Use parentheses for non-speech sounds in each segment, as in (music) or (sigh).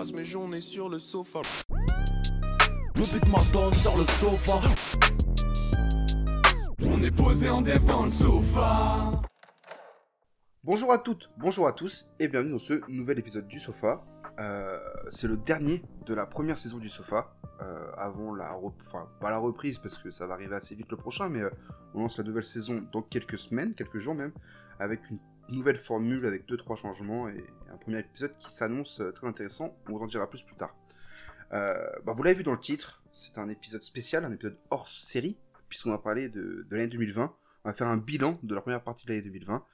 passe mes journées sur le sofa. Le beat m'attend sur le sofa. On est posé en dev dans le sofa. Bonjour à toutes, bonjour à tous, et bienvenue dans ce nouvel épisode du Sofa. Euh, c'est le dernier de la première saison du Sofa, euh, avant la, enfin pas la reprise parce que ça va arriver assez vite le prochain, mais euh, on lance la nouvelle saison dans quelques semaines, quelques jours même, avec une nouvelle formule avec deux trois changements et un premier épisode qui s'annonce euh, très intéressant. On vous en dira plus plus tard. Euh, bah, vous l'avez vu dans le titre, c'est un épisode spécial, un épisode hors série, puisqu'on va parler de, de l'année 2020. On va faire un bilan de la première partie de l'année 2020.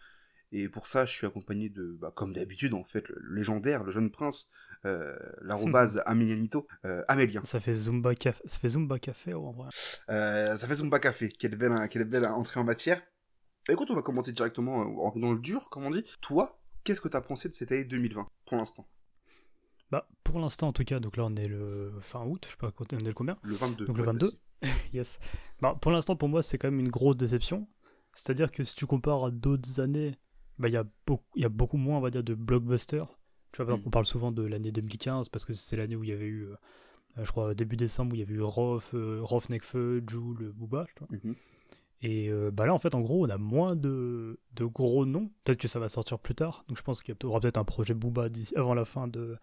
Et pour ça, je suis accompagné de, bah, comme d'habitude, en fait, le légendaire, le jeune prince, euh, l'arrobase (laughs) Amelianito, euh, Amélien. Ça fait Zumba Café, ça fait Zumba Café en vrai. Euh, ça fait Zumba Café. Quelle belle, quelle belle entrée en matière. Écoute, on va commencer directement euh, dans le dur, comme on dit. Toi, qu'est-ce que tu as pensé de cette année 2020, pour l'instant? Bah pour l'instant en tout cas, donc là on est le fin août, je sais pas on est le combien? Le 22. Donc le ouais, 22. vas-y. (laughs) yes. Bah pour l'instant pour moi c'est quand même une grosse déception. C'est-à-dire que si tu compares à d'autres années, bah il y a beaucoup, y a beaucoup moins on va dire de blockbusters. Tu vois par exemple, Mhm. on parle souvent de l'année 2015 parce que c'est l'année où il y avait eu, euh, euh, je crois début décembre où il y avait eu Rof, euh, Rof Nekfeu, Joule, Booba. tu vois. Mhm. Et euh, bah là, en fait, en gros, on a moins de, de gros noms. Peut-être que ça va sortir plus tard. Donc je pense qu'il y aura peut-être un projet Booba avant la fin de,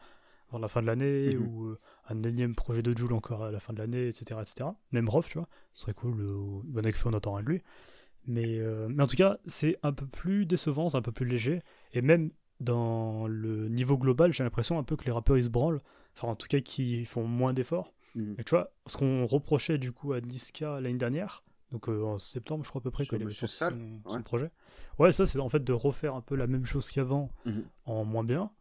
avant la fin de l'année, Mhm. ou euh, un énième projet de Joule encore à la fin de l'année, etc., etc. Même Rof, tu vois, ce serait cool. Le Bonnet on attend rien de lui. Mais, euh, mais en tout cas, c'est un peu plus décevant, c'est un peu plus léger. Et même dans le niveau global, j'ai l'impression un peu que les rappeurs ils se branlent. Enfin, en tout cas, qu'ils font moins d'efforts. Mhm. Et tu vois, ce qu'on reprochait du coup à Niska l'année dernière, donc euh, en septembre, je crois à peu près, avait Monsieur Sall, son, ouais. projet. Ouais, ça, c'est en fait de refaire un peu la même chose qu'avant Mhm. en moins bien.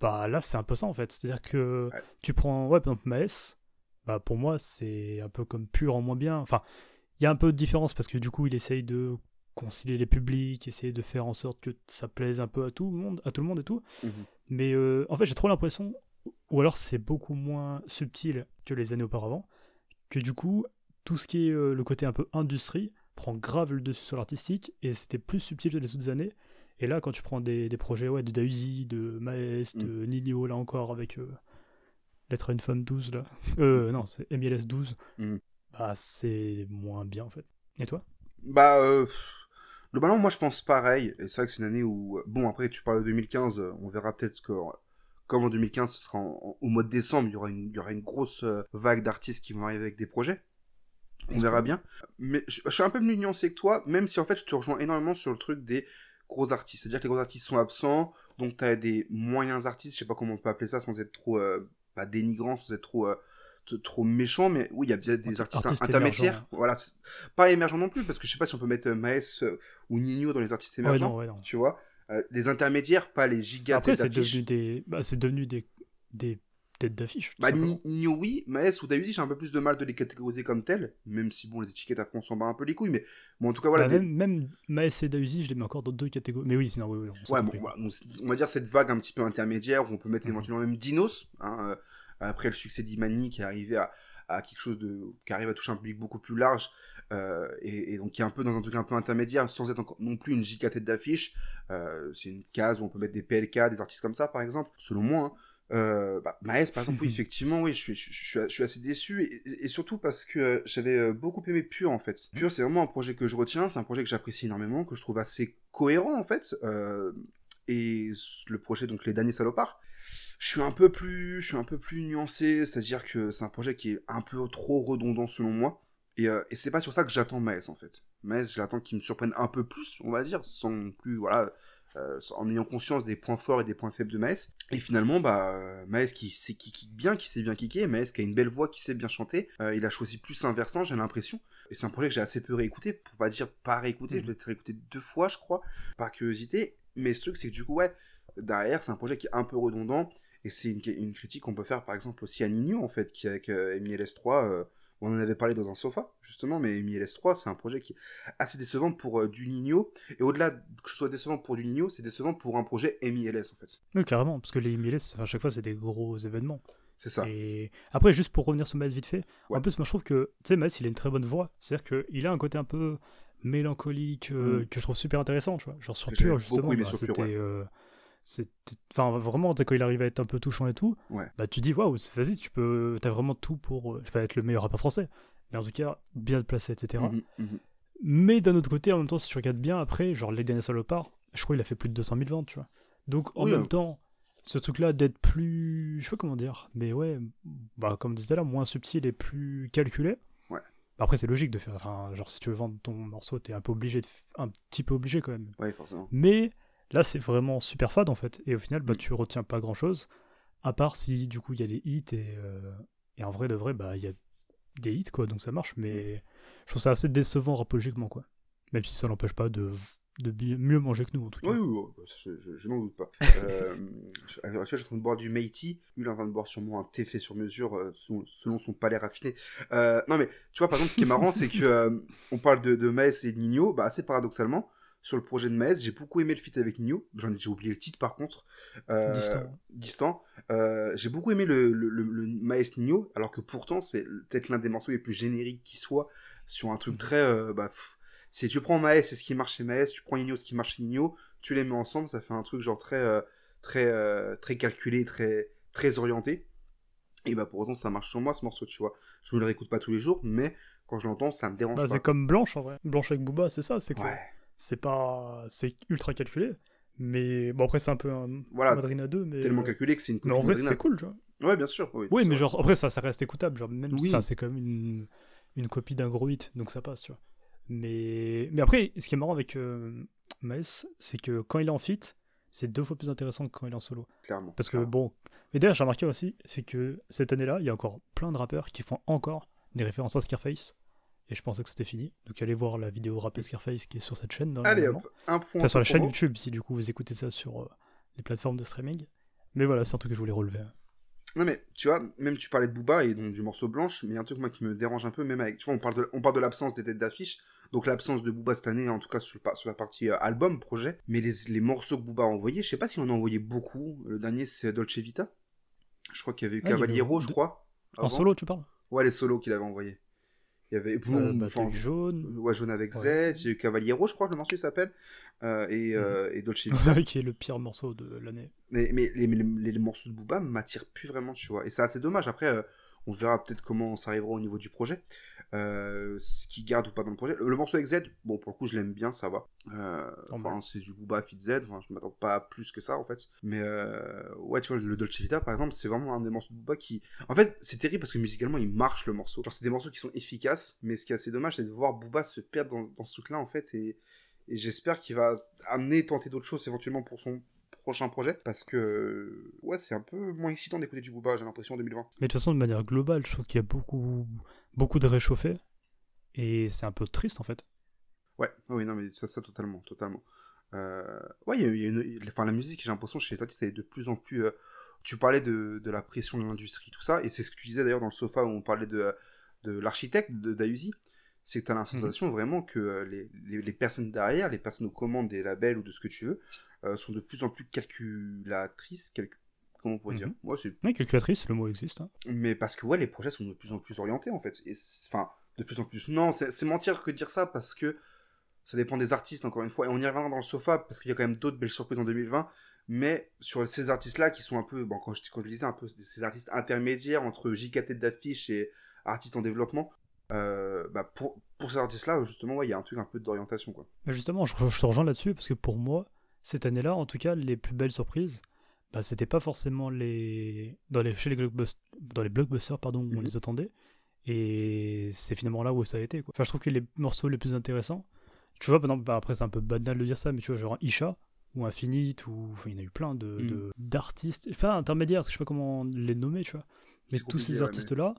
Bah là, c'est un peu ça en fait. C'est-à-dire que Ouais. tu prends, ouais, par exemple, Maes, bah pour moi, c'est un peu comme pur en moins bien. Enfin, il y a un peu de différence parce que du coup, il essaye de concilier les publics, essayer de faire en sorte que ça plaise un peu à tout le monde, à tout le monde et tout. Mhm. Mais euh, en fait, j'ai trop l'impression, ou alors c'est beaucoup moins subtil que les années auparavant, que du coup, tout ce qui est euh, le côté un peu industrie prend grave le dessus sur l'artistique, et c'était plus subtil que les autres années. Et là, quand tu prends des, des projets ouais, de Dausi, de Maes, de Nino, là encore, avec euh, Lettre à une femme 12, là. (laughs) Euh, non, c'est MLS 12. Mhm. Bah, c'est moins bien, en fait. Et toi? Bah, euh, globalement, moi je pense pareil. Et c'est vrai que c'est une année où. euh, Bon, après, tu parles de 2015, euh, on verra peut-être que. Comme en 2015, ce sera en- en- au mois de décembre, il y aura une, il y aura une grosse vague d'artistes qui vont arriver avec des projets. On verra bien. Mais je, je suis un peu plus nuancé que toi, même si en fait je te rejoins énormément sur le truc des gros artistes. C'est-à-dire que les gros artistes sont absents, donc tu as des moyens artistes, je sais pas comment on peut appeler ça sans être trop euh, pas dénigrant, sans être trop, euh, trop méchant, mais oui, il y a bien des artistes, Artistes intermédiaires. Voilà, pas émergents non plus, parce que je sais pas si on peut mettre euh, Maes euh, ou Nino dans les artistes Ouais, émergents, non, ouais, non. tu vois. Euh, des intermédiaires, pas les gigas Après, c'est devenu des, bah, c'est devenu des, des têtes d'affiche. Bah, Nino, oui, Maes ou Dahuzi, j'ai un peu plus de mal de les catégoriser comme tels, même si, bon, les étiquettes, après, on s'en bat un peu les couilles, mais bon, en tout cas, voilà. Bah, des- même, même Maes et Dausi, je les mets encore dans deux catégories. Mais oui, sinon, oui, oui, on Ouais, bon, voilà, on va dire cette vague un petit peu intermédiaire où on peut mettre Mhm. éventuellement même Dinos, hein, euh, après le succès d'Imani qui est arrivé à, à quelque chose de. qui arrive à toucher un public beaucoup plus large, euh, et, et donc qui est un peu dans un truc un peu intermédiaire sans être encore non plus une giga tête d'affiche. Euh, c'est une case où on peut mettre des PLK, des artistes comme ça par exemple, selon moi. hein. Euh, bah, Maes, par exemple, oui, (laughs) effectivement, oui, je suis, je, suis- je suis, je suis assez déçu, et, surtout parce que euh, j'avais euh, beaucoup aimé Pure, en fait. Pure, c'est vraiment un projet que je retiens, c'est un projet que j'apprécie énormément, que je trouve assez cohérent, en fait, euh, et le projet, donc, Les Derniers Salopards, je suis un peu plus, je suis un peu plus nuancé, c'est-à-dire que c'est un projet qui est un peu trop redondant, selon moi, et, euh, et c'est pas sur ça que j'attends Maes, en fait. Maes, j'attends qu'il me surprenne un peu plus, on va dire, sans plus, voilà, euh, en ayant conscience des points forts et des points faibles de Maes. Et finalement, bah, euh, Maes qui sait qui kick bien, qui sait bien kicker, Maes qui a une belle voix, qui sait bien chanter, euh, il a choisi plus un versant, j'ai l'impression. Et c'est un projet que j'ai assez peu réécouté, pour pas dire pas réécouté, je l'ai réécouté deux fois, je crois, par curiosité. Mais ce truc, c'est que du coup, ouais, derrière, c'est un projet qui est un peu redondant, et c'est une, une critique qu'on peut faire par exemple aussi à Nino, en fait, qui avec euh, MILS3, euh, on en avait parlé dans un sofa, justement, mais MILS3, c'est un projet qui est assez décevant pour euh, du Nino, et au-delà que ce soit décevant pour du Nino, c'est décevant pour un projet MILS, en fait. Oui, carrément, parce que les MLS, à chaque fois, c'est des gros événements. C'est ça. Et après, juste pour revenir sur Maes vite fait, Ouais. en plus, moi je trouve que, tu sais, Maes, il a une très bonne voix. C'est-à-dire qu'il a un côté un peu mélancolique euh, Mm. que je trouve super intéressant, tu vois. Genre sur Pure, justement, bah, c'était ouais. euh, enfin vraiment quand il arrive à être un peu touchant et tout Ouais. bah tu dis waouh c'est- vas-y tu peux t'as vraiment tout pour euh, je sais pas être le meilleur rappeur français mais en tout cas bien te placer etc Mhm, mhm. mais d'un autre côté en même temps si tu regardes bien après genre les derniers salopards je crois qu'il a fait plus de 200 000 ventes tu vois donc en Oui, même euh. temps ce truc là d'être plus je sais pas comment dire mais ouais bah comme disait là moins subtil et plus calculé Ouais. après c'est logique de faire enfin genre si tu veux vendre ton morceau t'es un peu obligé de un petit peu obligé quand même Ouais, forcément. mais là, c'est vraiment super fade en fait. Et au final, bah, Mm. tu retiens pas grand chose. À part si du coup il y a des hits et, euh, et en vrai de vrai, bah il y a des hits quoi, donc ça marche. Mais je trouve ça assez décevant rapologiquement quoi. Même si ça n'empêche pas de, de mieux manger que nous en tout cas. Oui, oui, oui, je, je- je n'en doute pas. (laughs) euh, je- à l'heure actuelle, je suis en train de boire du Meiti. Lui, il est en train de boire sûrement un thé fait sur mesure euh, selon, selon son palais raffiné. Euh, non, mais tu vois, par exemple, ce qui est marrant, c'est que on parle de, de Maes et de Nino. Bah, assez paradoxalement, sur le projet de Maes, j'ai beaucoup aimé le feat avec Nino. J'en ai j'ai oublié le titre par contre. Euh, Distant. distant. Euh, j'ai beaucoup aimé le, le, le, le Maes Nino, alors que pourtant, c'est peut-être l'un des morceaux les plus génériques qui soit sur un truc Mhm. très. euh, bah, pff, tu prends Maes, c'est ce qui marche chez Maes, tu prends Nino, ce qui marche chez Nino, tu les mets ensemble, ça fait un truc genre très, euh, très, euh, très calculé, très, très orienté. Et bah pour autant, ça marche sur moi ce morceau, tu vois. Je me le réécoute pas tous les jours, mais quand je l'entends, ça me dérange Bah, pas. c'est comme Blanche en vrai. Blanche avec Booba, c'est ça, c'est que Ouais. C'est pas c'est ultra calculé. Mais bon après c'est un peu un Voilà, Madrina 2 mais tellement calculé que c'est une mais en vrai c'est cool, tu vois. Ouais, bien sûr. Oui, Oui, mais vrai. genre, après, ça, ça reste écoutable. Genre, même Oui. ça, c'est quand même une, une copie d'un gros hit, donc ça passe, tu vois. Mais, mais après, ce qui est marrant avec euh, Maes, c'est que quand il est en feat, c'est deux fois plus intéressant que quand il est en solo. Clairement. Parce que, clairement. bon. Mais d'ailleurs, j'ai remarqué aussi, c'est que cette année-là, il y a encore plein de rappeurs qui font encore des références à Scarface. Et je pensais que c'était fini. Donc, allez voir la vidéo rappée Scarface qui est sur cette chaîne. Allez hop, un point. Enfin, sur la chaîne. YouTube, si du coup vous écoutez ça sur euh, les plateformes de streaming. Mais voilà, c'est un truc que je voulais relever. Non mais tu vois, même tu parlais de Booba et donc du morceau blanche, mais il y a un truc moi qui me dérange un peu, même avec, tu vois, on parle de, on parle de l'absence des têtes d'affiche, donc l'absence de Booba cette année, en tout cas sur, le par- sur la partie euh, album, projet, mais les, les morceaux que Booba a envoyés, je sais pas si on en a envoyé beaucoup, le dernier c'est Dolce Vita, je crois qu'il y avait eu Ah, avait Cavaliero, je crois. En avant. solo, tu parles? Ouais, les solos qu'il avait envoyés. Il y avait, Euh, enfin, Bataille jaune, ouais, Jaune avec Ouais. Z, il y a eu Cavaliero, je crois que le morceau s'appelle, euh, et, euh, et Dolce (laughs) Vita. qui est le pire morceau de l'année. Mais, mais les, les- les morceaux de Booba m'attirent plus vraiment, tu vois. Et c'est assez dommage. Après, euh, on verra peut-être comment ça arrivera au niveau du projet. Euh, ce qui garde ou pas dans le projet. Le, le morceau avec Z, bon, pour le coup, je l'aime bien, ça va. Euh, enfin, c'est du Booba fit Z. Enfin, je m'attends pas à plus que ça, en fait. Mais euh, ouais, tu vois, le Dolce Vita, par exemple, c'est vraiment un des morceaux de Booba qui. En fait, c'est terrible parce que musicalement, il marche le morceau. Genre, c'est des morceaux qui sont efficaces. Mais ce qui est assez dommage, c'est de voir Booba se perdre dans, dans ce truc-là, en fait. Et, et j'espère qu'il va amener, tenter d'autres choses éventuellement pour son prochain projet parce que ouais c'est un peu moins excitant d'écouter du Booba j'ai l'impression en 2020 Mais de toute façon, de manière globale, je trouve qu'il y a beaucoup, beaucoup de réchauffés. Et c'est un peu triste en fait. ouais oui non mais ça, ça totalement totalement euh, ouais il y a, une enfin la musique j'ai l'impression chez les artistes elle est de plus en plus euh, tu parlais de, de la pression de l'industrie tout ça et c'est ce que tu disais d'ailleurs dans le sofa où on parlait de, de l'architecte de Dayuzi c'est que tu as la sensation vraiment que euh, les, les, les personnes derrière les personnes aux commandes des labels ou de ce que tu veux euh, sont de plus en plus calculatrices calc- comment on pourrait dire? Mhm. ouais c'est Oui, calculatrice, le mot existe. hein. Mais parce que ouais, les projets sont de plus en plus orientés en fait. Et enfin, de plus en plus. Non, c'est mentir que dire ça parce que ça dépend des artistes encore une fois. Et on y reviendra dans le sofa parce qu'il y a quand même d'autres belles surprises en 2020. Mais sur ces artistes-là qui sont un peu, bon, quand je, quand je disais un peu, ces artistes intermédiaires entre JKT d'affiche et artistes en développement, euh, bah pour, pour ces artistes-là, justement, ouais, il y a un truc un peu d'orientation quoi. Mais justement, je, je te rejoins là-dessus parce que pour moi, cette année-là, en tout cas, les plus belles surprises, bah, c'était pas forcément les. Dans les, chez les, blockbusters, dans les blockbusters pardon, où on Mhm. les attendait. Et c'est finalement là où ça a été. Quoi. Enfin, je trouve que les morceaux les plus intéressants, tu vois, bah, après c'est un peu banal de dire ça, mais tu vois, genre Isha ou Infinite, ou enfin, il y en a eu plein de, Mhm. de- d'artistes, enfin intermédiaires, parce que je sais pas comment les nommer, tu vois. Mais C'est tous ces ouais, mais- artistes-là,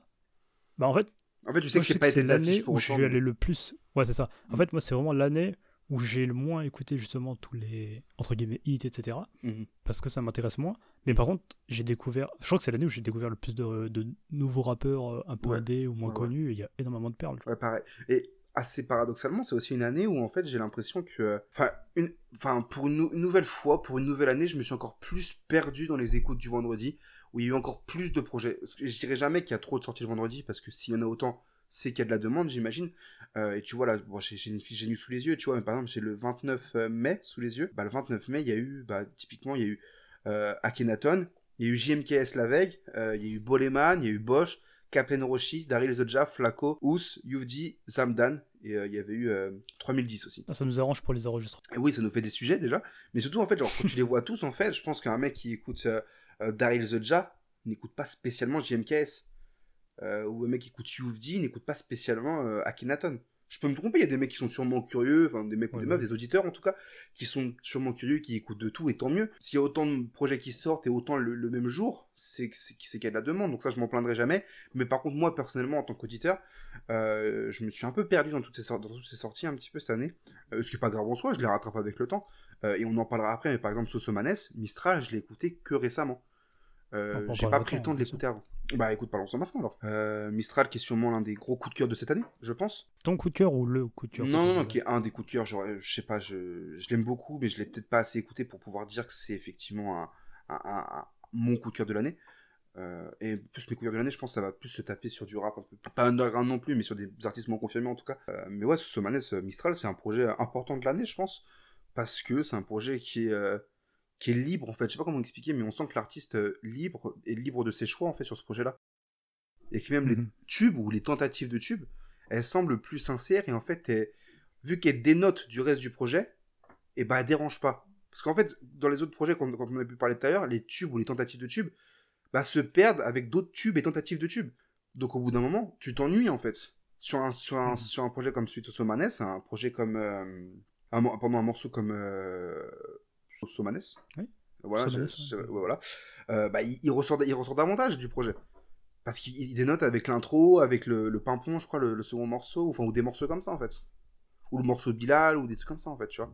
bah en fait, En fait, tu sais moi, que c'est pas été l'année pour où je suis allé le plus. Ouais, c'est ça. En Mm. fait, moi, c'est vraiment l'année où j'ai le moins écouté justement tous les entre guillemets hits, etc. Mhm. Parce que ça m'intéresse moins. Mais par contre, j'ai découvert. Je crois que c'est l'année où j'ai découvert le plus de, de nouveaux rappeurs euh, un peu Ouais. indés ou moins Ouais, connus. Il y a énormément de perles. Ouais, pareil. Et assez paradoxalement, c'est aussi une année où en fait j'ai l'impression que, enfin, une, enfin pour une, nou- une nouvelle fois, pour une nouvelle année, je me suis encore plus perdu dans les écoutes du vendredi, où il y a eu encore plus de projets. Je dirais jamais qu'il y a trop de sorties le vendredi, parce que s'il y en a autant, c'est qu'il y a de la demande, j'imagine. Euh, et tu vois, là, bon, j'ai j'ai une fiche Genius sous les yeux, tu vois, mais par exemple, j'ai le 29 mai sous les yeux. Bah, le 29 mai, il y a eu, bah, typiquement, il y a eu euh, Akhenaton, il y a eu JMKS la veille, euh, il y a eu Boleman, il y a eu Bosch, Captain Roshi, Daryl Zodja, Flaco, Ous, Yuvdi, Zamdan, et euh, il y avait eu euh, 3010 aussi. Ça nous arrange pour les enregistrements. Et oui, ça nous fait des sujets déjà, mais surtout en fait, genre quand tu les vois tous, en fait, je pense qu'un mec qui écoute euh, Daryl Zodja n'écoute pas spécialement JMKS, euh, ou un mec qui écoute Youvdi n'écoute pas spécialement euh, Akhenaton. Je peux me tromper, il y a des mecs qui sont sûrement curieux, enfin des mecs ou Ouais, des meufs, des auditeurs en tout cas, qui sont sûrement curieux, qui écoutent de tout, et tant mieux. S'il y a autant de projets qui sortent et autant le, le même jour, c'est qu'il y a de la demande, donc ça je m'en plaindrai jamais. Mais par contre, moi personnellement, en tant qu'auditeur, euh, je me suis un peu perdu dans toutes ces, sor- dans toutes ces sorties un petit peu cette année. Euh, ce qui est pas grave en soi, je les rattrape avec le temps. Euh, et on en parlera après, mais par exemple, Sosomanes, Mistral, je l'ai écouté que récemment. Euh, j'ai pas pris le temps de l'écouter avant. Bah écoute, parlons-en maintenant alors. Euh, Mistral qui est sûrement l'un des gros coups de cœur de cette année, je pense. Ton coup de cœur ou le coup de cœur Non, non, non, qui est un des coups de cœur. Genre, je sais pas, je, je l'aime beaucoup, mais je l'ai peut-être pas assez écouté pour pouvoir dire que c'est effectivement un, un- un- un- mon coup de cœur de l'année. Euh, et plus mes coups de cœur de l'année, je pense que ça va plus se taper sur du rap, un peu, pas underground non plus, mais sur des artistes moins confirmés en tout cas. Euh, mais ouais, Somanes euh, Mistral, c'est un projet important de l'année, je pense, parce que c'est un projet qui est, euh, qui est libre en fait. Je sais pas comment expliquer, mais on sent que l'artiste euh, libre est libre de ses choix en fait sur ce projet-là. Et que même les Mhm. tubes ou les tentatives de tubes, elles semblent plus sincères et en fait, elles- vu qu'elles dénotent du reste du projet, et ben elles dérangent pas. Parce qu'en fait, dans les autres projets, quand, quand on a pu parler tout à l'heure, les tubes ou les tentatives de tubes, bah, se perdent avec d'autres tubes et tentatives de tubes. Donc au bout d'un moment, tu t'ennuies en fait. Sur un, sur un, Mhm. sur un projet comme celui de Somanes, un projet comme. euh, un, pardon, un morceau comme. Euh, Somanes. Oui. Voilà, Somanes, je- je- ouais. ouais, voilà. Euh, bah, il, il ressort, il ressort davantage du projet. Parce qu'il il dénote avec l'intro, avec le, le pimpon, je crois, le, le second morceau, enfin, ou des morceaux comme ça en fait. Ou le morceau de Bilal, ou des trucs comme ça en fait, tu vois.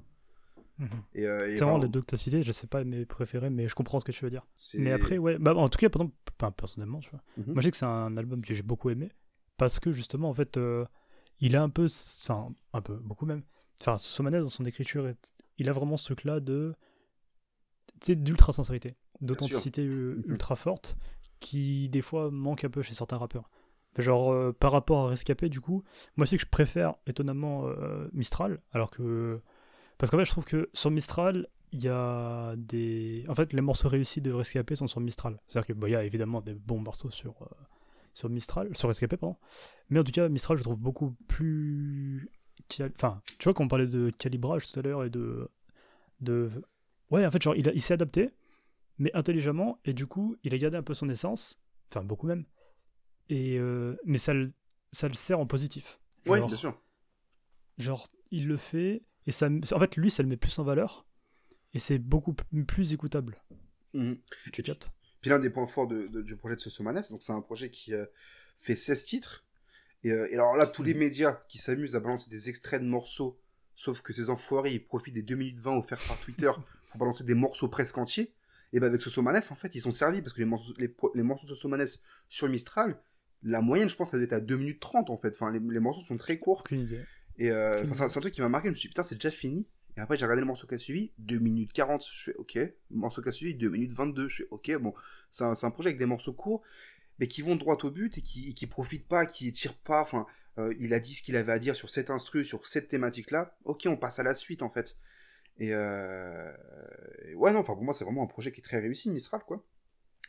Mhm. Euh, C'est vraiment les deux que tu as cités, je sais pas mes préférés, mais je comprends ce que tu veux dire. Mais après, ouais, bah, en tout cas, pendant, enfin, personnellement, tu vois, Mhm. moi je sais que c'est un album que j'ai beaucoup aimé, parce que justement, en fait, euh, il a un peu, enfin, un peu, beaucoup même, enfin, Somanes dans son écriture, il a vraiment ce truc-là de, d'ultra sincérité, d'authenticité Mhm. ultra forte, qui des fois manque un peu chez certains rappeurs. Genre, euh, par rapport à Rescapé, du coup, moi sais que je préfère étonnamment euh, Mistral, alors que. Parce qu'en fait, je trouve que sur Mistral, il y a des. En fait, les morceaux réussis de Rescapé sont sur Mistral. C'est-à-dire qu'il y a évidemment des bons morceaux sur, euh, sur Mistral, sur Rescapé, pardon. Mais en tout cas, Mistral, je trouve beaucoup plus. Enfin, tu vois, quand on parlait de calibrage tout à l'heure et de. de... Ouais, en fait, genre, il, a- il s'est adapté, mais intelligemment, et du coup, il a gardé un peu son essence, enfin, beaucoup même. Et, euh, mais ça le, ça le sert en positif. Genre- bien sûr. Genre, il le fait, et ça, en fait, lui, ça le met plus en valeur, et c'est beaucoup plus écoutable. Mhm. Tu captes? Puis l'un des points forts de- de- du projet de Sosomanes, donc c'est un projet qui euh, fait 16 titres. Et, euh, et alors là, tous les Mhm. médias qui s'amusent à balancer des extraits de morceaux, sauf que ces enfoirés, ils profitent des 2 minutes 20 offerts par Twitter (laughs) pour balancer des morceaux presque entiers. Et ben avec Sosomanes, en fait, ils sont servis parce que les morceaux, les, morceaux de Sosomanes sur Mistral, la moyenne, je pense, ça doit être à 2 minutes 30 en fait. Enfin, les, les morceaux sont très courts. Aucune idée. Et euh, c'est un truc qui m'a marqué. Je me suis dit, putain, c'est déjà fini. Et après, j'ai regardé le morceau qui a suivi, 2 minutes 40. Je fais, ok. Le morceau qui a suivi, 2 minutes 22. Je fais, ok, bon. C'est un, c'est un projet avec des morceaux courts, mais qui vont droit au but et qui, qui profitent pas, qui tirent pas. Enfin, euh, il a dit ce qu'il avait à dire sur cette instru, sur cette thématique-là. Ok, on passe à la suite, en fait. Et, euh... et ouais, non, enfin, pour moi, c'est vraiment un projet qui est très réussi, Mistral, quoi.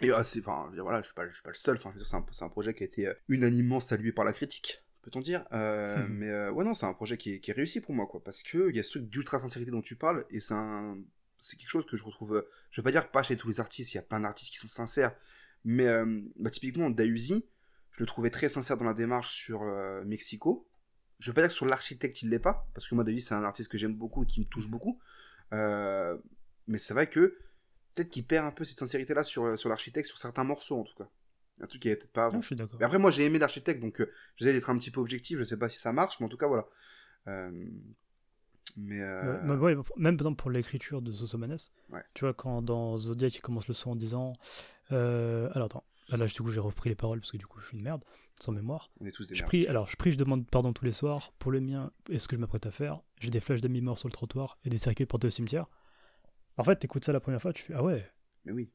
Et euh, c'est, enfin, je veux dire, voilà, je suis pas, je suis pas le seul. Enfin, c'est un, c'est un projet qui a été euh, unanimement salué par la critique, peut-on dire. Mhm. Mais ouais, non, c'est un projet qui est, qui est réussi pour moi, quoi, parce que il y a ce truc d'ultra sincérité dont tu parles, et c'est un, c'est quelque chose que je retrouve. je veux pas dire pas chez tous les artistes, il y a plein d'artistes qui sont sincères, mais euh, bah, typiquement Dayuzi, je le trouvais très sincère dans la démarche sur euh, Mexico. Je veux pas dire que sur l'architecte il l'est pas, parce que moi Dayuzi c'est un artiste que j'aime beaucoup et qui me touche beaucoup. Euh, mais c'est vrai que peut-être qu'il perd un peu cette sincérité-là sur, sur l'architecte, sur certains morceaux en tout cas. Un truc qui est peut-être pas avant. Ah, je suis d'accord. Mais après, moi, j'ai aimé l'architecte, donc j'essaie d'être un petit peu objectif. Je sais pas si ça marche, mais en tout cas, voilà. Mais. euh, Ouais, bah ouais, même par exemple pour l'écriture de Sosomanes, Ouais. tu vois, quand dans Zodiac il commence le son en disant. euh, alors attends, Ah, là du coup j'ai repris les paroles parce que du coup je suis une merde, sans mémoire. on est tous des Je merdes. prie, alors je prie, je demande pardon tous les soirs pour le mien et ce que je m'apprête à faire. J'ai des flashs d'amis morts sur le trottoir et des cercueils portés au cimetière. En fait, t'écoutes ça la première fois, tu fais ah ouais. Mais oui.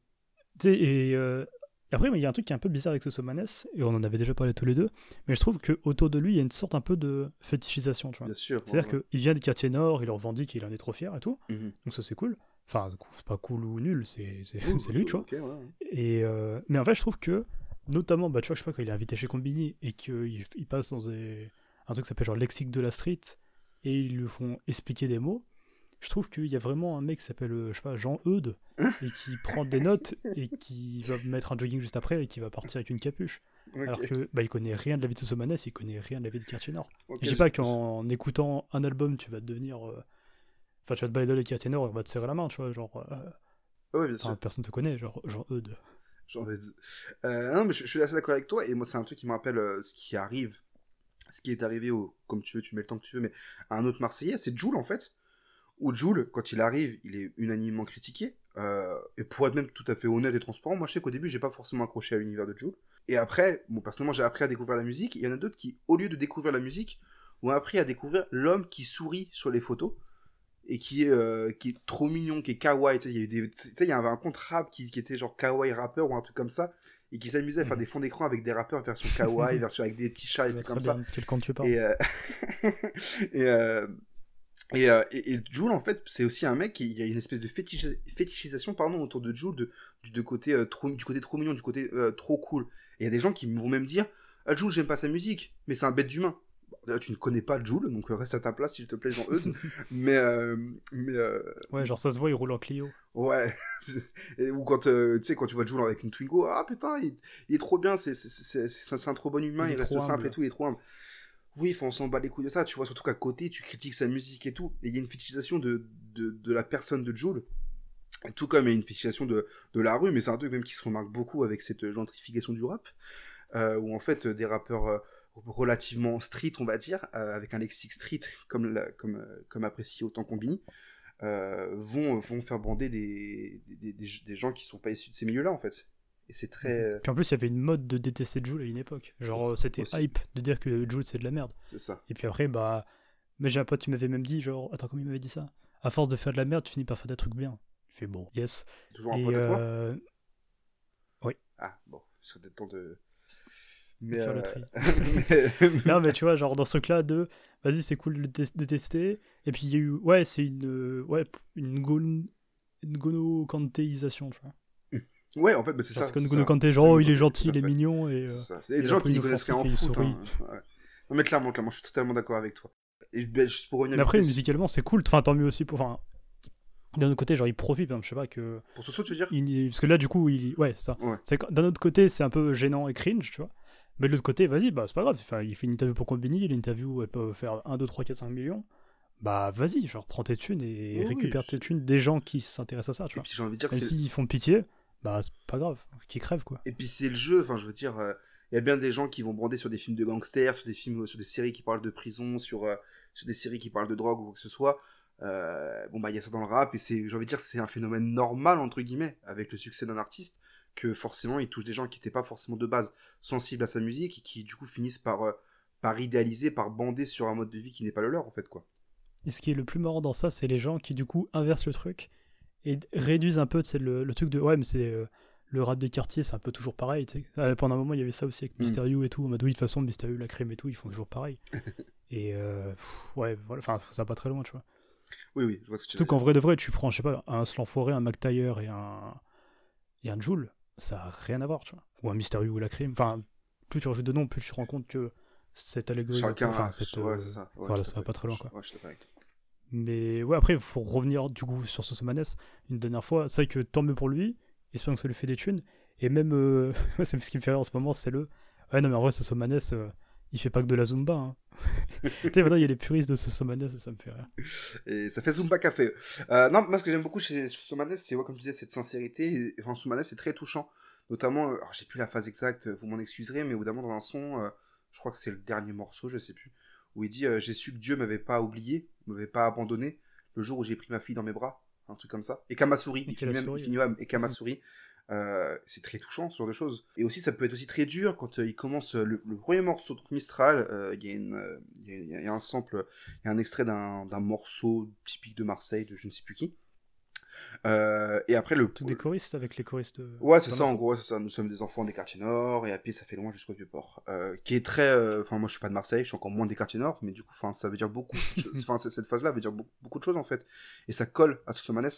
Tu sais, et euh, Et après, mais il y a un truc qui est un peu bizarre avec Sosomanes, et on en avait déjà parlé tous les deux, mais je trouve que autour de lui, il y a une sorte un peu de fétichisation, tu vois. Bien sûr. C'est-à-dire ouais, qu'il vient des quartiers nord, il leur revendique qu'il en est trop fier et tout. Mhm. donc ça c'est cool. Enfin, c'est pas cool ou nul, c'est Oui, (laughs) lui, tu vois. ok, ouais, ouais. Et euh, mais en fait, je trouve que, notamment, bah, tu vois, je sais pas, quand il est invité chez Combini et qu'il il passe dans des- un truc qui s'appelle genre Lexique de la Street et ils lui font expliquer des mots, je trouve qu'il y a vraiment un mec qui s'appelle, euh, je sais pas, Jean Eudes et qui prend des notes et qui va mettre un jogging juste après et qui va partir avec une capuche. Alors que bah, il connaît rien de la vie de Sosomanes, il connaît rien de la vie de Quartier Nord. ok, je dis pas qu'en écoutant un album, tu vas devenir. euh, Enfin, tu vas te balader dans les Nord et on va te serrer la main, tu vois, genre. euh, Ah ouais, bien sûr. personne te connaît, genre Jean Eudes. Ai dit. Euh, non, mais je, je suis assez d'accord avec toi. Et moi, c'est un truc qui me rappelle euh, ce qui arrive, ce qui est arrivé au, comme tu veux, tu mets le temps que tu veux, mais à un autre Marseillais, c'est Jules en fait. Où Jules, quand il arrive, il est unanimement critiqué. Euh, et pour être même tout à fait honnête et transparent, moi je sais qu'au début, j'ai pas forcément accroché à l'univers de Jules. Et après, bon, personnellement, j'ai appris à découvrir la musique. Il y en a d'autres qui, au lieu de découvrir la musique, ont appris à découvrir l'homme qui sourit sur les photos et qui est, euh, qui est trop mignon, qui est kawaii. Tu sais, il y, tu avait un compte rap qui, qui était genre kawaii rappeur ou un truc comme ça, et qui s'amusait à faire Mhm. des fonds d'écran avec des rappeurs version kawaii, (laughs) version avec des petits chats et tout comme ça. de quel camp tu parles. Et, euh, (laughs) et, euh, et, euh, et, et Jul, en fait, c'est aussi un mec qui il y a une espèce de fétichis- fétichisation pardon, autour de Jul, de, du, de côté, euh, trop, du côté trop mignon, du côté euh, trop cool. Et il y a des gens qui vont même dire ah, Jul, j'aime pas sa musique, mais c'est un bête d'humain. Tu ne connais pas Jul, donc reste à ta place, s'il te plaît, Jean-Eudes. (laughs) mais, euh, mais euh, Ouais, genre ça se voit, il roule en Clio. Ouais. (laughs) Ou quand, tu sais, quand tu vois Jules avec une Twingo, ah putain, il, il est trop bien, c'est un trop bon humain, Il il, est reste trop simple et tout, il est trop humble. Oui, on s'en bat les couilles de ça, tu vois, surtout qu'à côté, tu critiques sa musique et tout. Et il y a une fétichisation de, de, la personne de Jules, tout comme il y a une fétichisation de, de la rue, mais c'est un truc même qui se remarque beaucoup avec cette gentrification du rap, euh, où en fait, des rappeurs euh, relativement street, on va dire, euh, avec un lexique street, comme, comme, comme apprécié autant Combini, vont, vont faire bander des, des, des, des gens qui sont pas issus de ces milieux-là, en fait. Et c'est très... euh, Puis en plus, il y avait une mode de détester Jules à une époque. Genre, euh, c'était Aussi. hype de dire que Jules c'est de la merde. C'est ça. Et puis après, bah. Mais j'ai un pote qui m'avait même dit, genre, attends, comment il m'avait dit ça? À force de faire de la merde, tu finis par faire des trucs bien. Je fais bon, yes. Toujours un Et pote à toi? euh, Ah, bon, il serait peut-être temps de... Mais, faire le tri. mais- (laughs) non, mais tu vois, genre dans ce truc-là de vas-y, c'est cool de de tester. Et puis il y a eu, ouais, c'est une, ouais, une, une gono-kantéisation, tu vois. Ouais, en fait, bah, c'est ça. Parce que C'est genre, oh, il est gentil, il est mignon. Et, euh, C'est ça. C'est des gens qui connaissent en foot. hein. Ouais. Non, mais clairement, clairement, je suis totalement d'accord avec toi. Et ben, juste pour revenir Mais après, musicalement, c'est cool. Enfin, tant mieux aussi pour. Enfin, d'un autre côté, genre, il profite. exemple, Je sais pas que. Pour ce saut, tu veux dire? il- Parce que là, du coup, il. Ouais, c'est ça. Ouais. C'est que D'un autre côté, c'est un peu gênant et cringe, tu vois. Mais de l'autre côté, vas-y, bah, c'est pas grave. Enfin, il fait une interview pour Combini. L'interview, elle peut faire 1, 2, 3, 4, 5 millions. Bah, vas-y, genre, prends tes thunes et Oui, récupère oui. tes thunes des gens qui s'intéressent à ça, tu Et vois. puis j'ai envie de dire, Même c'est... s'ils font pitié, bah, c'est pas grave. Qui crèvent, quoi. Et puis c'est le jeu, enfin je veux dire, euh, il y a bien des gens qui vont brander sur des films de gangsters, sur des films, sur des séries qui parlent de prison, sur, euh, sur des séries qui parlent de drogue ou quoi que ce soit. Euh, bon bah il y a ça dans le rap et c'est, j'ai envie de dire, c'est un phénomène normal entre guillemets avec le succès d'un artiste que forcément il touche des gens qui n'étaient pas forcément de base sensibles à sa musique et qui du coup finissent par euh, par idéaliser, par bander sur un mode de vie qui n'est pas le leur en fait quoi. Et ce qui est le plus marrant dans ça, c'est les gens qui, du coup, inversent le truc et réduisent un peu le, le truc de ouais, mais c'est euh, le rap des quartiers, c'est un peu toujours pareil. Euh, pendant un moment, il y avait ça aussi avec Mm. Mysterio et tout. En mode oui, de toute façon, Mysterio, la crème et tout, ils font toujours pareil. (laughs) et euh, pff, ouais, voilà, enfin, ça va pas très loin, tu vois. Oui oui, je vois ce que tu Surtout qu'en vrai de vrai, tu prends, je sais pas, un Slanforé, un McTyre et un, et un Joule, ça a rien à voir, tu vois. Ou un Mysterio ou la crème. Enfin, plus tu rajoutes de noms, plus tu te rends compte que cette allégorie. Chacun, enfin, cette, ouais, euh, ça. Ouais, voilà, ça va pas très loin, quoi. Ouais, je Mais ouais, après, pour revenir du coup sur Sosomanes, une dernière fois, c'est vrai que tant mieux pour lui, espérons que ça lui fait des thunes. Et même, euh, (laughs) c'est ce qui me fait rire en ce moment, c'est le. Ouais, non, mais en vrai, Sosomanes, euh, il fait pas que de la Zumba. Hein. (laughs) tu sais, voilà, il y a les puristes de Sosomanes, ça me fait rire. Et ça fait Zumba Café. Euh, non, moi ce que j'aime beaucoup chez Soumanes, c'est ouais, comme tu disais, cette sincérité. Enfin, Soumanes, c'est très touchant. Notamment, euh, alors j'ai plus la phase exacte, vous m'en excuserez, mais évidemment dans un son, je crois que c'est le dernier morceau, je sais plus, où il dit J'ai su que Dieu m'avait pas oublié, m'avait pas abandonné le jour où j'ai pris ma fille dans mes bras, un truc comme ça. Et Kamasuri, et Kamasuri. Euh, c'est très touchant ce genre de choses et aussi ça peut être aussi très dur quand euh, il commence euh, le, le premier morceau de Mistral il y a euh, y y, un sample il y a un extrait d'un morceau typique de Marseille de je ne sais plus qui Euh, et après, le. Des choristes avec les choristes. Ouais, c'est ça, en gros, c'est ça. Nous sommes des enfants des quartiers nord, et à pied, ça fait loin jusqu'au Vieux-Port. Euh, qui est très. euh, Enfin, moi, je suis pas de Marseille, je suis encore moins des quartiers nord, mais du coup, enfin, ça veut dire beaucoup. (laughs) Enfin, cette phase-là veut dire beaucoup, beaucoup de choses, en fait. Et ça colle à Sosomanes,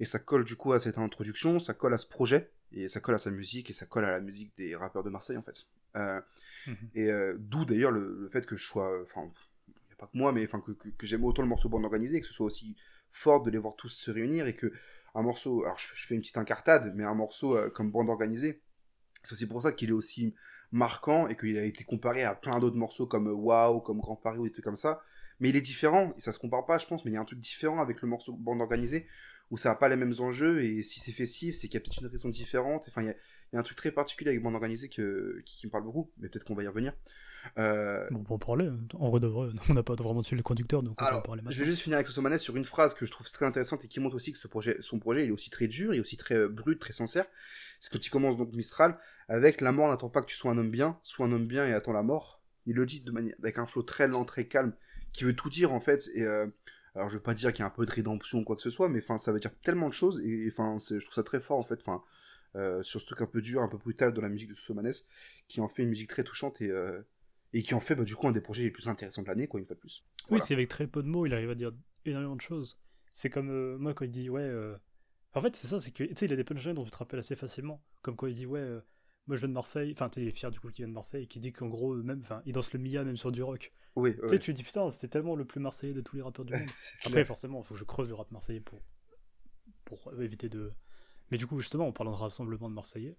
et ça colle, du coup, à cette introduction, ça colle à ce projet, et ça colle à sa musique, et ça colle à la musique des rappeurs de Marseille, en fait. Mhm. Et d'où, d'ailleurs, le, le fait que je sois. Enfin, il n'y a pas que moi, mais enfin, que, que, que j'aime autant le morceau bande organisée, que ce soit aussi fort de les voir tous se réunir, et que un morceau, alors je, fais une petite incartade, mais un morceau euh, comme bande organisée, c'est aussi pour ça qu'il est aussi marquant et qu'il a été comparé à plein d'autres morceaux comme Wow, comme Grand Paris ou des trucs comme ça. Mais il est différent, et ça se compare pas, je pense, mais il y a un truc différent avec le morceau bande organisée, où ça n'a pas les mêmes enjeux, et si c'est festif, c'est qu'il y a peut-être une raison différente. Enfin, il y a, y a un truc très particulier avec bande organisée que, qui, qui me parle beaucoup, mais peut-être qu'on va y revenir. Euh, Bon, pour en parler, de vrai, (laughs) on n'a pas vraiment dessus les conducteurs, donc on peut en parler je vais juste finir avec Sosomanes sur une phrase que je trouve très intéressante et qui montre aussi que ce projet, son projet il est aussi très dur, il est aussi très euh, brut, très sincère. C'est quand il commence donc Mistral avec La mort n'attend pas que tu sois un homme bien, sois un homme bien et attends la mort. Il le dit de manière avec un flow très lent, très calme, qui veut tout dire en fait. Et euh, alors je veux pas dire qu'il y a un peu de rédemption ou quoi que ce soit, mais enfin ça veut dire tellement de choses et enfin je trouve ça très fort en fait. Enfin euh, sur ce truc un peu dur, un peu brutal de la musique de Sosomanes, qui en fait une musique très touchante et euh, et qui en fait bah, du coup un des projets les plus intéressants de l'année quoi une fois de plus. Oui, parce qu'avec très peu de mots, il arrive à dire énormément de choses. C'est comme euh, moi quand il dit ouais. euh, En fait, c'est ça, c'est que tu sais, il a des punchlines dont tu te rappelles assez facilement. Comme quand il dit ouais, euh, moi je viens de Marseille. Enfin, tu est fier du coup qu'il vient de Marseille et qui dit qu'en gros, même, enfin, il danse le Mia même sur du rock. Oui, Tu ouais. sais, tu te dis putain, c'était tellement le plus marseillais de tous les rappeurs du monde. (laughs) Après, clair. forcément, il faut que je creuse le rap marseillais pour, pour éviter de. Mais du coup, justement, en parlant de rassemblement de Marseillais,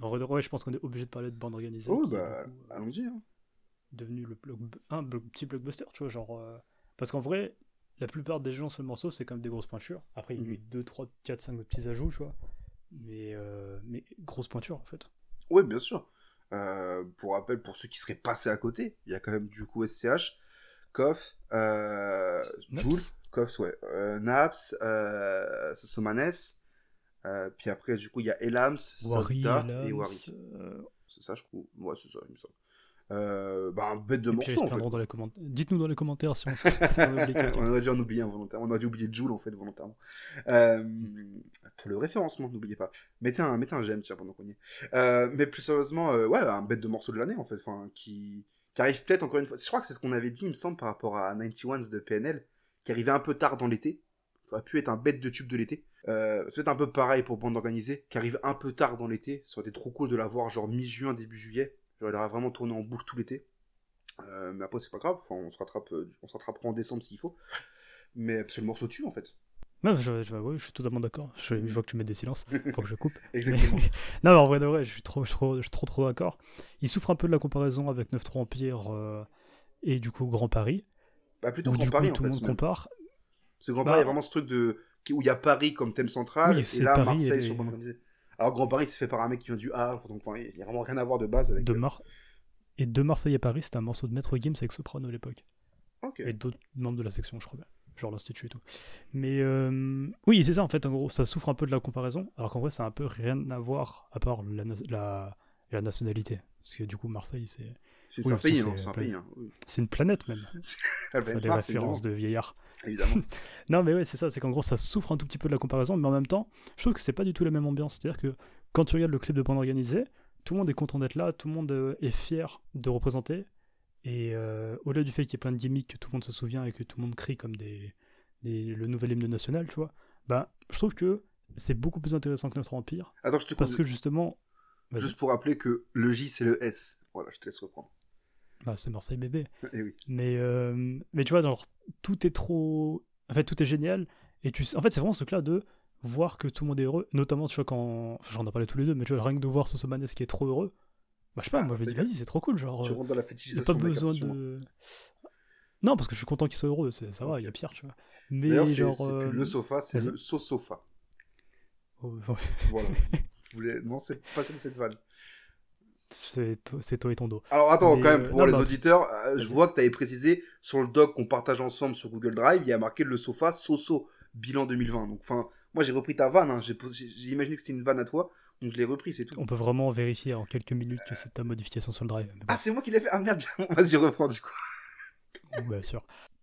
en vrai, je pense qu'on est obligé de parler de bande organisée. Oh, bah, euh, allons-y. hein. devenu le bloc- un petit blockbuster, tu vois, genre. euh, Parce qu'en vrai, la plupart des gens sur le morceau, c'est quand même des grosses pointures. Après, il y a eu 2, 3, 4, 5 petits ajouts, tu vois. Mais, euh, mais grosse pointure, en fait. Oui, bien sûr. Euh, pour rappel, pour ceux qui seraient passés à côté, il y a quand même du coup SCH, Koff, euh, Naps. Joule, Koff, ouais, Naps, Sosomanes, euh, puis après, du coup, il y a Elams, Wari, Sota Elams, et Wari. euh, C'est ça, je trouve. Ouais, c'est ça, il me semble. Euh, bah, un bête de morceaux, en fait. plaindront dans les commentaires. Dites-nous dans les commentaires si on sait. (laughs) on a oublié quelqu'un. on aurait dû en oublier involontairement. On aurait dû oublier Joule, en fait, volontairement. Euh, pour le référencement, n'oubliez pas. Mettez un, mettez un j'aime, tiens, pendant qu'on y est. Euh, mais plus sérieusement, euh, ouais, un bête de morceau de l'année, en fait, enfin, qui, qui arrive peut-être encore une fois. Je crois que c'est ce qu'on avait dit, il me semble, par rapport à 91 de PNL, qui arrivait un peu tard dans l'été, qui aurait pu être un bête de tube de l'été. Euh, ça va être un peu pareil pour Bande Organisée, qui arrive un peu tard dans l'été. Ça aurait été trop cool de la voir, genre mi-juin, début juillet. Genre, elle aurait vraiment tourné en boucle tout l'été. Euh, mais après, c'est pas grave, enfin, on se rattrape, euh, on se rattrapera en décembre s'il faut. Mais parce que le morceau tue, en fait. Non, je, je, ouais, je suis totalement d'accord. Je, je vois que tu mets des silences. Faut que je coupe. (laughs) Exactement. (laughs) non, mais en vrai de vrai, je suis trop, je suis trop, je suis trop, trop d'accord. Il souffre un peu de la comparaison avec 9-3 Empire euh, et du coup Grand Paris. bah, plutôt Grand Paris, coup, en tout le monde compare. Que Grand Bah, Paris, il y a vraiment ce truc de... où il y a Paris comme thème central, Oui, et là, Paris Marseille et- sur. Alors, Grand Paris, c'est fait par un mec qui vient du Havre, donc enfin, il y a vraiment rien à voir de base avec... De Mar et de Marseille à Paris, c'était un morceau de Maître Gims avec Soprano à l'époque. Ok. Et d'autres membres de la section, je crois bien. Genre l'Institut et tout. Mais euh, oui, c'est ça en fait, en gros, ça souffre un peu de la comparaison, alors qu'en vrai, ça a un peu rien à voir à part la, na- la, la nationalité. Parce que du coup, Marseille, c'est C'est Oui, c'est un pays, c'est hein, c'est un pays. Hein. oui. une planète même. Elle être des références de vieillards. évidemment. (laughs) Non, mais ouais, c'est ça, c'est qu'en gros, ça souffre un tout petit peu de la comparaison, mais en même temps, je trouve que c'est pas du tout la même ambiance. C'est-à-dire que quand tu regardes le clip de bande organisée, tout le monde est content d'être là, tout le monde euh, est fier de représenter, et euh, au-delà du fait qu'il y ait plein de gimmicks que tout le monde se souvient et que tout le monde crie comme des, des- le nouvel hymne national, tu vois, bah, je trouve que c'est beaucoup plus intéressant que notre Empire, Attends, je te parce que justement. Juste pour rappeler que le J, c'est le S. Voilà, je te laisse reprendre. Bah, c'est Marseille bébé. Et oui. Mais, euh, mais tu vois, genre, tout est trop. En fait, tout est génial. Et tu... En fait, c'est vraiment ce truc-là de voir que tout le monde est heureux. Notamment, tu vois, quand. Enfin, j'en ai parlé tous les deux, mais tu vois, rien que de voir Sosomanes qui est trop heureux. Bah, je sais pas, Ah, moi, je me dis, vas-y, c'est trop cool. Genre, Tu euh, rentres dans la fétichisation pas besoin de. Non, parce que je suis content qu'il soit heureux, ça va, il y a pire, tu vois. Mais genre. c'est euh, plus le sofa, c'est le so-sofa. oh, ouais, Voilà. (laughs) Vous voulez... Non, c'est pas de cette vanne. C'est to- c'est toi et ton dos. Alors attends, Mais, quand même, euh, pour non, les bah, auditeurs, euh, je vois que tu avais précisé sur le doc qu'on partage ensemble sur Google Drive, il y a marqué le sofa Soso, bilan 2020. Donc, enfin, moi j'ai repris ta vanne, hein. j'ai imaginé que c'était une vanne à toi, donc je l'ai repris, c'est tout. On peut vraiment vérifier en quelques minutes que c'est ta modification sur le drive. Mais bon, Ah, c'est moi qui l'ai fait? Ah merde, (laughs) vas-y, reprends du coup. bien sûr.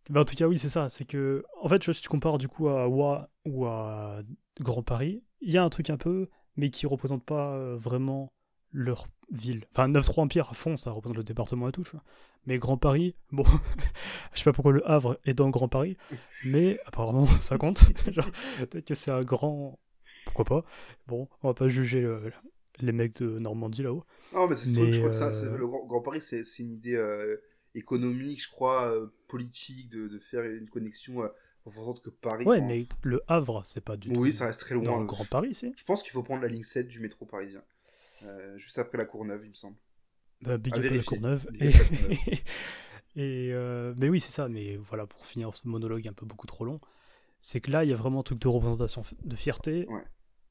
Bah, en tout cas, oui, c'est ça. C'est que, en fait, si tu compares du coup à Wa ou à Grand Paris, il y a un truc un peu, mais qui représente pas euh, vraiment leur ville. Enfin, 9-3 Empire à fond, ça représente le département tu vois. Mais Grand Paris, bon, (laughs) je sais pas pourquoi le Havre est dans Grand Paris, mais apparemment (laughs) ça compte. (laughs) Peut-être que c'est un grand. Pourquoi pas Bon, on va pas juger les mecs de Normandie là-haut. Non, mais c'est Mais, je crois que ça, c'est- euh, le Grand, Grand Paris, c'est une idée euh, économique, je crois, euh, politique, de, de faire une connexion euh, renforçante que Paris. Ouais, mais le Havre, c'est pas du tout. Oui, ça reste très loin. Dans euh, Grand Paris, c'est Je pense qu'il faut prendre la ligne 7 du métro parisien. Euh, juste après la Courneuve, il me semble. Bah, Big À up à la. Courneuve. (laughs) Et, euh, mais oui, c'est ça. Mais voilà, pour finir ce monologue un peu beaucoup trop long, c'est que là, il y a vraiment un truc de représentation de fierté. Ouais.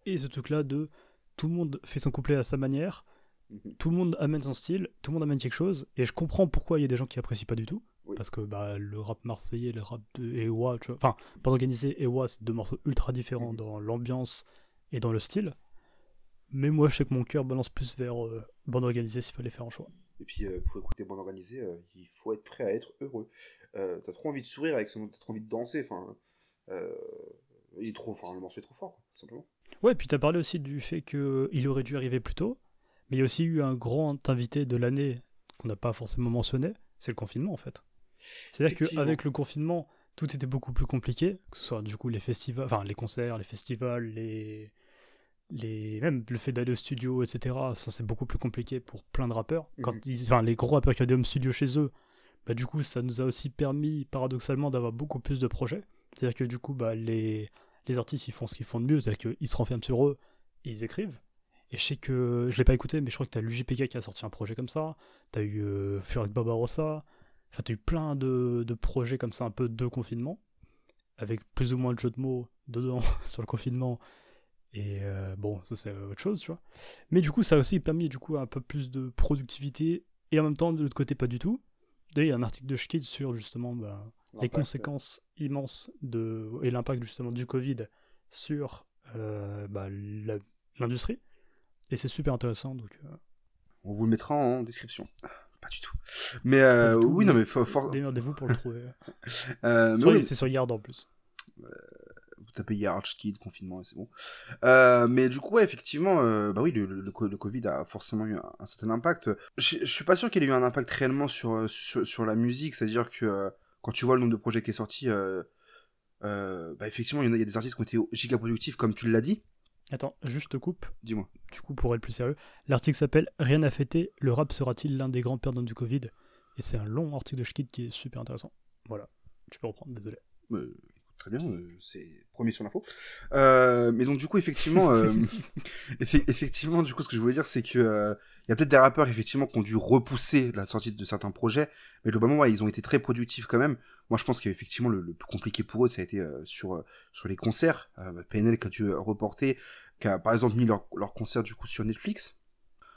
Et ce truc-là de tout le monde fait son couplet à sa manière, Mhm. tout le monde amène son style, tout le monde amène quelque chose. Et je comprends pourquoi il y a des gens qui apprécient pas du tout. Oui. Parce que bah, le rap marseillais, le rap de Ewa, tu vois. Enfin, Bande Organisée et Ewa, c'est deux morceaux ultra différents Mhm. dans l'ambiance et dans le style. Mais moi, je sais que mon cœur balance plus vers euh, Bande Organisée s'il fallait faire un choix. Et puis, euh, pour écouter Bande Organisée, euh, il faut être prêt à être heureux. T'as trop envie de sourire avec son... T'as trop envie de danser, enfin... il est trop... Enfin, le morceau est trop fort, quoi, tout simplement. Ouais, puis t'as parlé aussi du fait qu'il aurait dû arriver plus tôt, mais il y a aussi eu un grand invité de l'année qu'on n'a pas forcément mentionné, c'est le confinement en fait. C'est-à-dire qu'avec le confinement, tout était beaucoup plus compliqué, que ce soit du coup les festivals, enfin les concerts, les festivals, les, les même le fait d'aller au studio, etc. Ça c'est beaucoup plus compliqué pour plein de rappeurs. Quand Mhm. ils, enfin les gros rappeurs qui ont des home studios chez eux, bah du coup ça nous a aussi permis paradoxalement d'avoir beaucoup plus de projets. C'est-à-dire que du coup bah les les artistes ils font ce qu'ils font de mieux, c'est-à-dire qu'ils se renferment sur eux et ils écrivent. Et je sais que je l'ai pas écouté, mais je crois que t'as l'UJPK qui a sorti un projet comme ça. T'as eu euh, Furic Barbarossa. Enfin, t'as eu plein de, de projets comme ça, un peu de confinement, avec plus ou moins de jeux de mots dedans (laughs) sur le confinement. Et euh, bon, ça c'est autre chose, tu vois. Mais du coup, ça a aussi permis du coup un peu plus de productivité et en même temps de l'autre côté pas du tout. D'ailleurs, il y a un article de Schkid sur justement bah, les conséquences immenses de, et l'impact justement du Covid sur euh, bah, l'industrie. Et c'est super intéressant. Donc, euh, On vous le mettra en description. Pas du tout. Mais pas du tout, oui, non, mais for- for- démerdez-vous pour le trouver. (laughs) mais oui, C'est sur Yard en plus. Tapez Yard Kid, confinement, et c'est bon. Euh, mais du coup, ouais, effectivement, euh, bah oui, le, le, le co- le Covid a forcément eu un, un certain impact. Je, je suis pas sûr qu'il ait eu un impact réellement sur, euh, sur, sur la musique, c'est-à-dire que quand tu vois le nombre de projets qui est sorti, bah effectivement, il y, y a des artistes qui ont été giga productifs, comme tu l'as dit. Attends, juste te coupe. Dis-moi. Du coup, pour être plus sérieux, l'article s'appelle Rien à fêter, le rap sera-t-il l'un des grands perdants du Covid? Et c'est un long article de Schkid qui est super intéressant. Voilà, tu peux reprendre, désolé. Écoute, très bien, euh, c'est premier sur l'info. Euh, mais donc du coup, effectivement, euh, (laughs) effe- effectivement, du coup, ce que je voulais dire, c'est que euh, il y a peut-être des rappeurs effectivement qui ont dû repousser la sortie de certains projets, mais globalement, ouais, ils ont été très productifs quand même. Moi, je pense qu'effectivement, le, le plus compliqué pour eux, ça a été euh, sur euh, sur les concerts. PNL qui a dû reporter, qui a par exemple mis leur, leur concert du coup sur Netflix.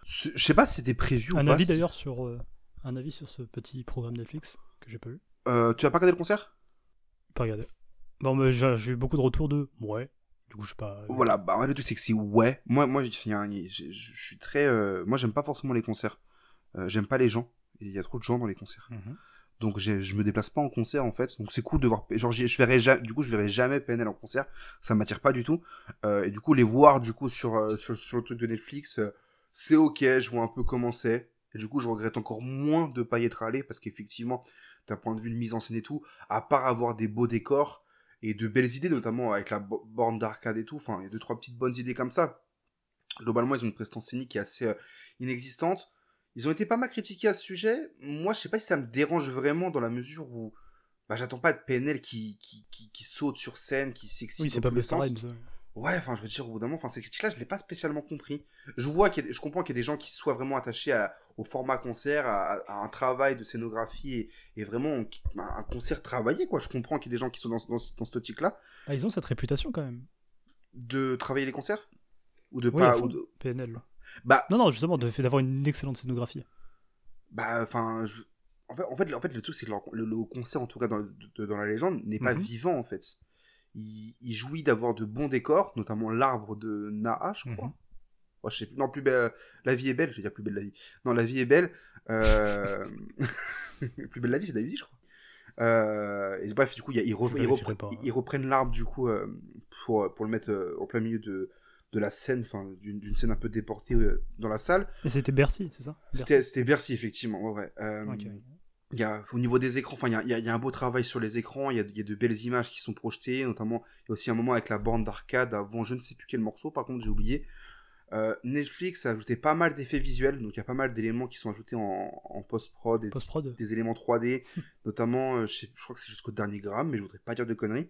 Je sais pas si c'était prévu ou Un pas. avis d'ailleurs sur, euh, un avis sur ce petit programme Netflix que j'ai pas vu. Euh, tu as pas regardé le concert? Pas regardé. Bon, mais j'ai eu beaucoup de retours de ouais. Du coup, je sais pas. Voilà, bah ouais, le truc c'est que c'est ouais. Moi, moi, je suis très, euh, moi j'aime pas forcément les concerts. Euh, j'aime pas les gens. Il y a trop de gens dans les concerts. Mhm. Donc je me déplace pas en concert en fait. Donc c'est cool de voir. Genre je verrai jamais. Du coup je verrai jamais PNL en concert. Ça m'attire pas du tout. Euh, et du coup les voir du coup sur euh, sur, sur le truc de Netflix, euh, c'est ok. Je vois un peu comment c'est. Et du coup je regrette encore moins de pas y être allé parce qu'effectivement d'un point de vue de mise en scène et tout, à part avoir des beaux décors et de belles idées notamment avec la bo- borne d'arcade et tout. Enfin il y a deux trois petites bonnes idées comme ça. Globalement ils ont une prestance scénique qui est assez euh, inexistante. Ils ont été pas mal critiqués à ce sujet. Moi, je sais pas si ça me dérange vraiment dans la mesure où bah, j'attends pas de PNL qui, qui, qui, qui saute sur scène, qui s'excite. Oui, c'est pas sens. Rhymes. ça. Ouais, enfin, je veux dire, au bout d'un moment, enfin, ces critiques-là, je l'ai pas spécialement compris. Je vois qu'il y a des- je comprends qu'il y a des gens qui soient vraiment attachés à- au format concert, à, à un travail de scénographie et, et vraiment un, un concert travaillé, quoi. Je comprends qu'il y a des gens qui sont dans, dans, dans cette optique-là. Ah, ils ont cette réputation quand même. De travailler les concerts? Ou de Oui, pas. ou de- PNL. Bah, Non, non, justement, d'avoir une excellente scénographie. Bah, enfin, je- en, fait, en, fait, en fait, le truc, c'est que le, le concert, en tout cas dans, de- dans la légende, n'est pas Mhm. vivant, en fait. Il, il jouit d'avoir de bons décors, notamment l'arbre de Naha, je crois. Mhm. Oh, je sais plus. Non, plus belle. La vie est belle, je vais dire plus belle la vie. Non, la vie est belle. Euh... (laughs) plus belle la vie, c'est Daisy, je crois. Euh, et bref, du coup, il y a- ils, Je ils pas, reprennent l'arbre du coup euh, pour, pour le mettre euh, en plein milieu de, de la scène, enfin d'une scène un peu déportée euh, dans la salle. Et c'était Bercy, c'est ça? C'était Bercy, effectivement. ouais, ouais. Euh, Ok, ok. il y a, au niveau des écrans, enfin, il y y y a un beau travail sur les écrans, il y a, il y a de belles images qui sont projetées, notamment, il y a aussi un moment avec la bande d'arcade avant je ne sais plus quel morceau, par contre, j'ai oublié. Euh, Netflix a ajouté pas mal d'effets visuels, donc il y a pas mal d'éléments qui sont ajoutés en, en post-prod, et Post-prod des éléments 3D, (laughs) notamment, euh, je, sais- je crois que c'est jusqu'au dernier gramme, mais je voudrais pas dire de conneries,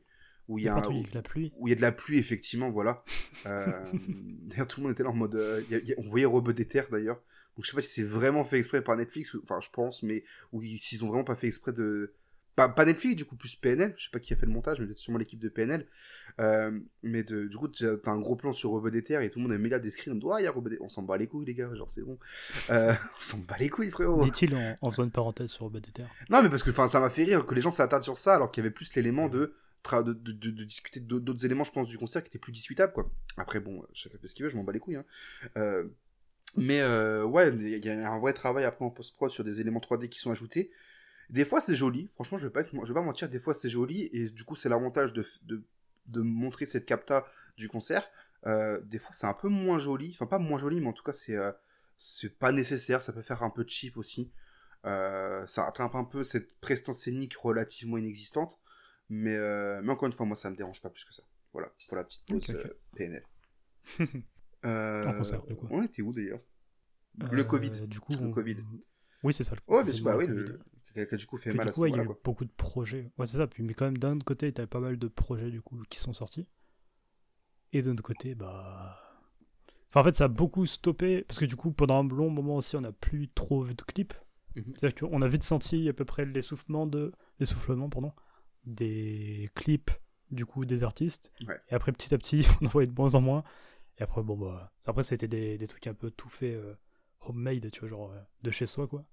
où il y a, Partout un- avec la pluie. où il y a de la pluie, effectivement, voilà. (laughs) Euh, d'ailleurs, tout le monde était là en mode. il y a- il y a- on voyait Robot des Terres, d'ailleurs. Donc, je sais pas si c'est vraiment fait exprès par Netflix, enfin, je pense, mais. Ou s'ils ont vraiment pas fait exprès de. Pas, pas Netflix, du coup, plus PNL. Je sais pas qui a fait le montage, mais peut-être sûrement l'équipe de PNL. Euh, mais de, du coup, t'as un gros plan sur Robot des Terres et tout le monde a mis là des screens. On dit, ah, Robot des On s'en bat les couilles, les gars, genre, c'est bon. Euh, (laughs) on s'en bat les couilles, frérot. Dit-il en, en faisant une parenthèse sur Robot des Terres. Non, mais parce que ça m'a fait rire que les gens s'attardent sur ça, alors qu'il y avait plus l'élément de, de, de, de- de discuter d'autres d'autres éléments, je pense, du concert qui étaient plus discutables, quoi. Après, bon, chacun fait ce qu'il veut, je m'en bats les couilles. Hein. Euh, mais euh, ouais, il y a un vrai travail après en post-prod sur des éléments 3D qui sont ajoutés. Des fois, c'est joli. Franchement, je vais pas, être- je vais pas mentir, des fois, c'est joli. Et du coup, c'est l'avantage de, de, de montrer cette capta du concert. Euh, des fois, c'est un peu moins joli. Enfin, pas moins joli, mais en tout cas, c'est euh, c'est pas nécessaire. Ça peut faire un peu cheap aussi. Euh, ça rattrape un peu cette prestance scénique relativement inexistante. Mais, mais encore une fois, moi, ça me dérange pas plus que ça. Voilà, pour la petite pause PNL. (laughs) En concert, du coup. On était où d'ailleurs? Le Covid. Du coup, Le on- Covid. Oui, c'est ça. le- bah oui, le... qui qui du coup fait Puis mal du à ce coup, ouais, il y a eu quoi. beaucoup de projets. Ouais, c'est ça. Puis, mais quand même, d'un autre côté, t'avais pas mal de projets du coup qui sont sortis. Et d'un autre côté, bah. Enfin, en fait, ça a beaucoup stoppé. Parce que du coup, pendant un long moment aussi, on n'a plus trop vu de clips. Mhm. C'est-à-dire qu'on a vite senti à peu près l'essoufflement de. L'essoufflement, pardon. Des clips, du coup, des artistes. Ouais. Et après, petit à petit, (laughs) on en voyait de moins en moins. Et après, bon, bah. Après, ça a été des, des trucs un peu tout faits, euh, homemade, tu vois, genre euh, de chez soi, quoi.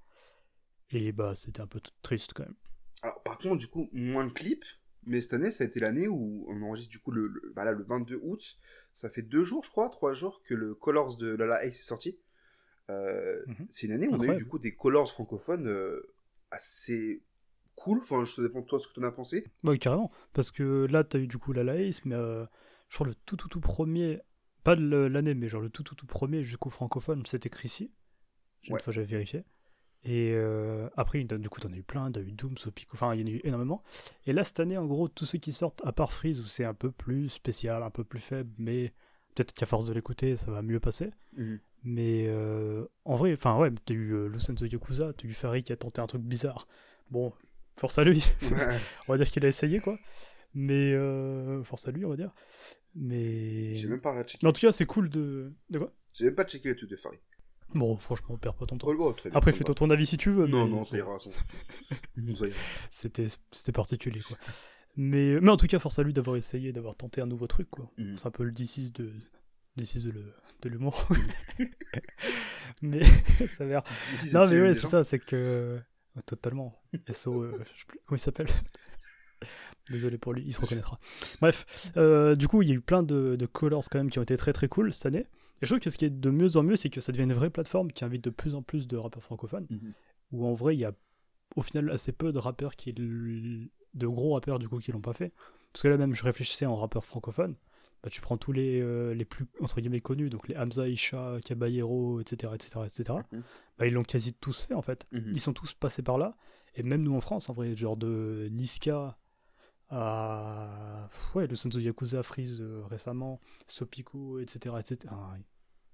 Et bah, c'était un peu triste quand même. Alors, par contre, du coup, moins de clips. Mais cette année, ça a été l'année où on enregistre du coup le, le, bah là, le 22 août. Ça fait deux jours, je crois, trois jours que le Colors de Lala Ace est sorti. Euh, Mhm. C'est une année où on a eu du coup des Colors francophones euh, assez cool. Enfin, je dépend de toi ce que tu en as pensé. Ouais, carrément. Parce que là, t'as eu du coup la Laïs, mais euh, je crois le tout tout tout premier, pas de l'année, mais genre le tout tout tout premier du coup francophone, c'était Chrissy. Une Ouais. fois j'avais vérifié. Et euh, après, du coup, t'en as eu plein, t'as eu Doom, Sopico, enfin, il y en a eu énormément. Et là, cette année, en gros, tous ceux qui sortent, à part Freeze, où c'est un peu plus spécial, un peu plus faible, mais peut-être qu'à force de l'écouter, ça va mieux passer. Mais euh, en vrai, enfin, ouais, t'as eu euh, Lucenzo Yakuza, t'as eu Fari qui a tenté un truc bizarre. Bon, force à lui. (laughs) On va dire qu'il a essayé quoi mais euh, force à lui on va dire mais J'ai même pas checké. mais en tout cas c'est cool de de quoi? J'ai même pas checké le truc de Farid. Bon franchement perds pas ton temps. Oh, bien, après fais-toi ton avis si tu veux Non, mais non, (laughs) ça ira. c'était c'était particulier quoi. Mais mais en tout cas force à lui d'avoir essayé d'avoir tenté un nouveau truc quoi. Mhm. c'est un peu le D6 de D6 de le- l'humour. (laughs) Mais (laughs) ça a l'air non mais ouais c'est ça c'est que totalement. SO euh, je sais plus comment il s'appelle. Désolé pour lui il se reconnaîtra. Bref euh, du coup il y a eu plein de, de colors quand même qui ont été très très cool cette année et je trouve que ce qui est de mieux en mieux c'est que ça devient une vraie plateforme qui invite de plus en plus de rappeurs francophones Mhm. où en vrai il y a au final assez peu de rappeurs qui de gros rappeurs du coup qui l'ont pas fait. Parce que là même je réfléchissais en rappeurs francophones. Bah, tu prends tous les, euh, les plus entre guillemets connus donc les Hamza, Isha, Caballero etc etc etc bah, ils l'ont quasi tous fait en fait. Mhm. ils sont tous passés par là. Et même nous en France en vrai genre de Niska à ouais le Senzo Yakuza Freeze euh, récemment Sopico etc etc Ah,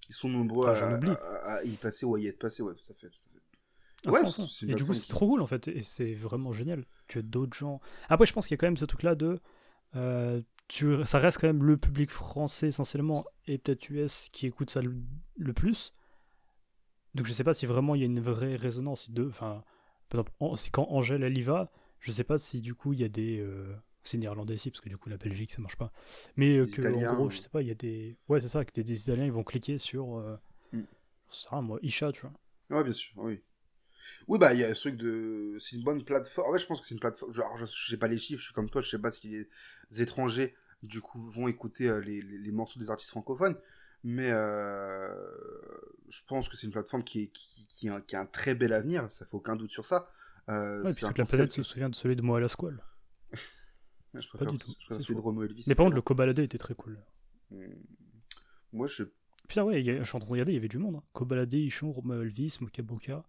Ils sont nombreux Ah, à, à- à y passer ou à y être passés, ouais, tout à fait. tout à fait. à Ouais, et du coup c'est trop cool en fait et c'est vraiment génial que d'autres gens. Après je pense qu'il y a quand même ce truc là de euh, tu, ça reste quand même le public français essentiellement et peut-être US qui écoute ça le, le plus. Donc je sais pas si vraiment il y a une vraie résonance de enfin par exemple en- c'est quand Angèle elle y va je sais pas si du coup il y a des euh, c'est néerlandais ici parce que du coup la Belgique ça marche pas mais euh, Des que Italiens, en gros je sais pas il y a des ouais c'est ça que des, des Italiens ils vont cliquer sur euh, Mm. ça moi Isha tu vois Ouais, bien sûr, oui. Oui, bah, il y a ce truc de. C'est une bonne plateforme. En fait, je pense que c'est une plateforme. Genre, je sais pas les chiffres, je suis comme toi, je sais pas si les étrangers, du coup, vont écouter euh, les, les, les morceaux des artistes francophones. Mais euh, je pense que c'est une plateforme qui, est, qui, qui, a, qui a un très bel avenir, ça fait aucun doute sur ça. Euh, Ouais, puis toute la planète se souvient de celui de Moi à la Squall. (laughs) Je préfère, du tout, je celui de. Romo Elvis. Mais par contre, le Kobalade était très cool. Hmm. Moi, je. Putain, ouais, a- je suis en train de regarder, il y avait du monde. Hein. Kobalade, Ichon, Romain Elvis, Mokaboka,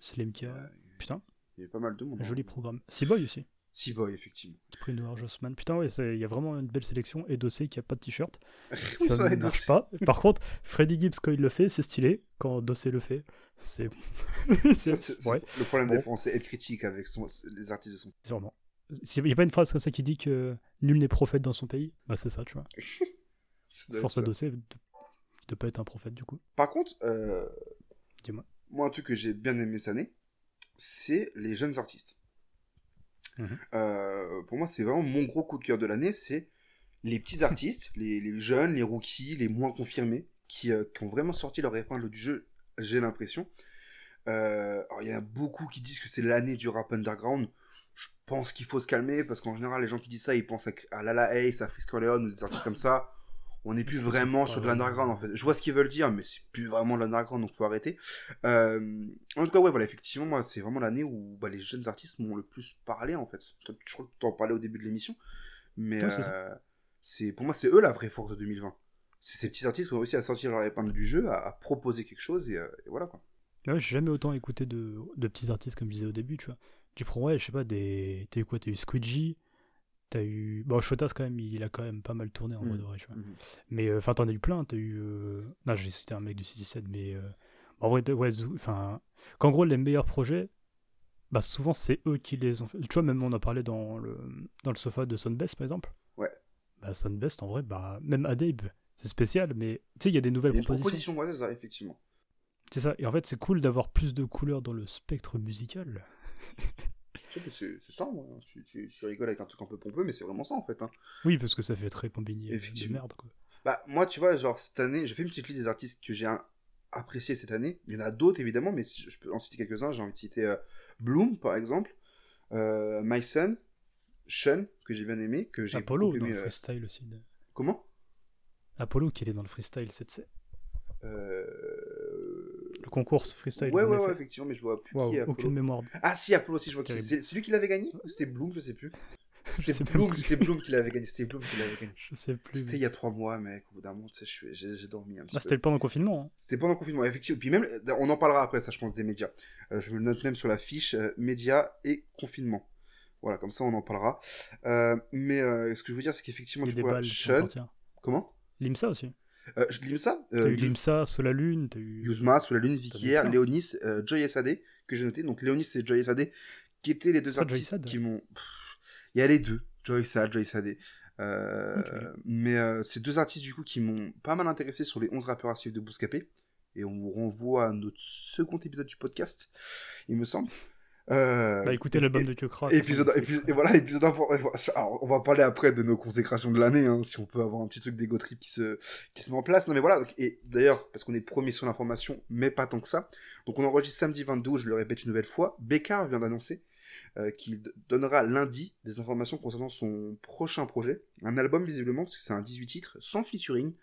Slemka. Putain, Il y avait pas mal de monde. un joli hein. programme. Seaboy aussi. Seaboy, effectivement. Spring Noir, Jossman. Putain, ouais, il y a vraiment une belle sélection. Et Dossé qui a pas de t-shirt. (laughs) Ça ça ne marche pas. Par contre, Freddy Gibbs, quand il le fait, c'est stylé. Quand Dossé le fait, c'est. (laughs) (laughs) Ouais, Le problème Bon. des Français, être critique avec son- les artistes de son. sûrement. Il n'y a pas une phrase comme ça qui dit que nul n'est prophète dans son pays? Bah, c'est ça, tu vois. Force à. Dossé de, de pas être un prophète, du coup. Par contre, euh, Dis-moi. moi, un truc que j'ai bien aimé cette année, c'est les jeunes artistes. Mhm. Euh, pour moi, c'est vraiment mon gros coup de cœur de l'année, c'est les petits (laughs) artistes, les, les jeunes, les rookies, les moins confirmés, qui, euh, qui ont vraiment sorti leur épingle du jeu, j'ai l'impression. Euh, alors, il y en a beaucoup qui disent que c'est l'année du rap underground. Je pense qu'il faut se calmer, parce qu'en général, les gens qui disent ça, ils pensent à, à Lala Ace, à Frisk Corleone, ou des artistes comme ça. On n'est plus vraiment sur de l'underground, en fait. Je vois ce qu'ils veulent dire, mais c'est plus vraiment de l'underground, donc faut arrêter. Euh, en tout cas, ouais, voilà, effectivement, moi, c'est vraiment l'année où bah, les jeunes artistes m'ont le plus parlé, en fait. Je crois que tu en parlais au début de l'émission, mais Ouais, euh, c'est pour moi, c'est eux la vraie force de 2020. C'est ces petits artistes qui ont réussi à sortir leur épingle du jeu, à, à proposer quelque chose, et, euh, et voilà, quoi. Ouais, j'ai jamais autant écouté de, de petits artistes comme je disais au début, tu vois. Tu prends, ouais, je sais pas, des. T'as eu quoi T'as eu Squidgy, t'as eu. Bon, Shotas, quand même, il a quand même pas mal tourné en Mhm. mode vrai, tu vois. Mhm. Mais euh, enfin, t'en as eu plein, t'as eu. euh, Non, j'ai cité un mec du 67, mais. euh, En vrai, ouais, enfin. Qu'en gros, les meilleurs projets, bah souvent, c'est eux qui les ont fait. Tu vois, même on a parlé dans le, dans le sofa de Sunbest, par exemple. Ouais. Bah, Sunbest, en vrai, bah. Même Adabe, c'est spécial, mais tu sais, il y a des nouvelles a une propositions. proposition, ouais, c'est ça, effectivement. C'est ça. Et en fait, c'est cool d'avoir plus de couleurs dans le spectre musical. (laughs) C'est ça, ouais. tu, tu, tu rigoles avec un truc un peu pompeux, mais c'est vraiment ça, en fait. hein. Oui, parce que ça fait très combini de Effectivement. merde, quoi. Bah, moi, tu vois, genre, cette année, j'ai fait une petite liste des artistes que j'ai appréciés cette année. Il y en a d'autres, évidemment, mais je, peux en citer quelques-uns. J'ai envie de citer euh, Bloom, par exemple, euh, My Son, Sean, que j'ai bien aimé, que j'ai Apollo beaucoup dans aimé, le euh, freestyle aussi. de- Comment? Apollo qui était dans le freestyle, c'est c'est- euh... concours freestyle. Ouais, ouais, ouais, effectivement, mais je vois plus Waouh, qui est Apollo. aucune mémoire. Ah, si, Apollo aussi, je vois qui. C'est c'est lui qui l'avait gagné C'était Bloom, je sais plus. (laughs) C'était Bloom, Bloom qui l'avait gagné. C'était Bloom qui l'avait gagné. Je sais plus. C'était mais- il y a trois mois, mec. Au bout d'un moment, tu sais, j'ai dormi un petit Ah, peu. c'était le pendant le confinement. hein. C'était pendant le confinement, effectivement. Puis même, on en parlera après, ça, je pense, des médias. Euh, je me le note même sur la fiche, euh, médias et confinement. Voilà, comme ça, on en parlera. Euh, mais ce que je veux dire, c'est qu'effectivement, qui vont Sean... sortir. Comment? Limsa aussi. Euh, je lis ça T'as euh, eu Yuz- Limsa, Sur la Lune, t'as eu. Yuzma, Sous la Lune, plein. Léonis, euh, Joy SAD, que j'ai noté. Donc Léonis et Joy SAD, qui étaient les deux Ah, artistes qui m'ont... Il y a les deux, Joy Sad, Joy SAD. Euh. Mais euh, ces deux artistes, du coup, qui m'ont pas mal intéressé sur les 11 rappeurs à suivre de Bouscapé. Et on vous renvoie à notre second épisode du podcast, il me semble. Euh, Bah écoutez l'album de Kyokra. Épisode, et voilà, épisode important. Alors, on va parler après de nos consécrations de l'année, hein, si on peut avoir un petit truc d'ego trip qui se, qui se met en place. Non, mais voilà. donc, et d'ailleurs, parce qu'on est premier sur l'information, mais pas tant que ça. Donc, on enregistre samedi 22, je le répète une nouvelle fois. Bécard vient d'annoncer euh, qu'il donnera lundi des informations concernant son prochain projet. Un album, visiblement, parce que c'est un 18 titres, sans featuring.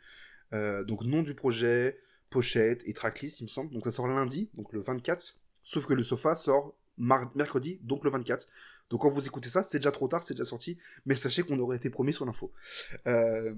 Euh, donc, nom du projet, pochette et tracklist, il me semble. Donc, ça sort lundi, donc le 24. Sauf que le sofa sort mercredi, donc le 24. Donc quand vous écoutez ça, c'est déjà trop tard, c'est déjà sorti, mais sachez qu'on aurait été promis sur l'info. Euh,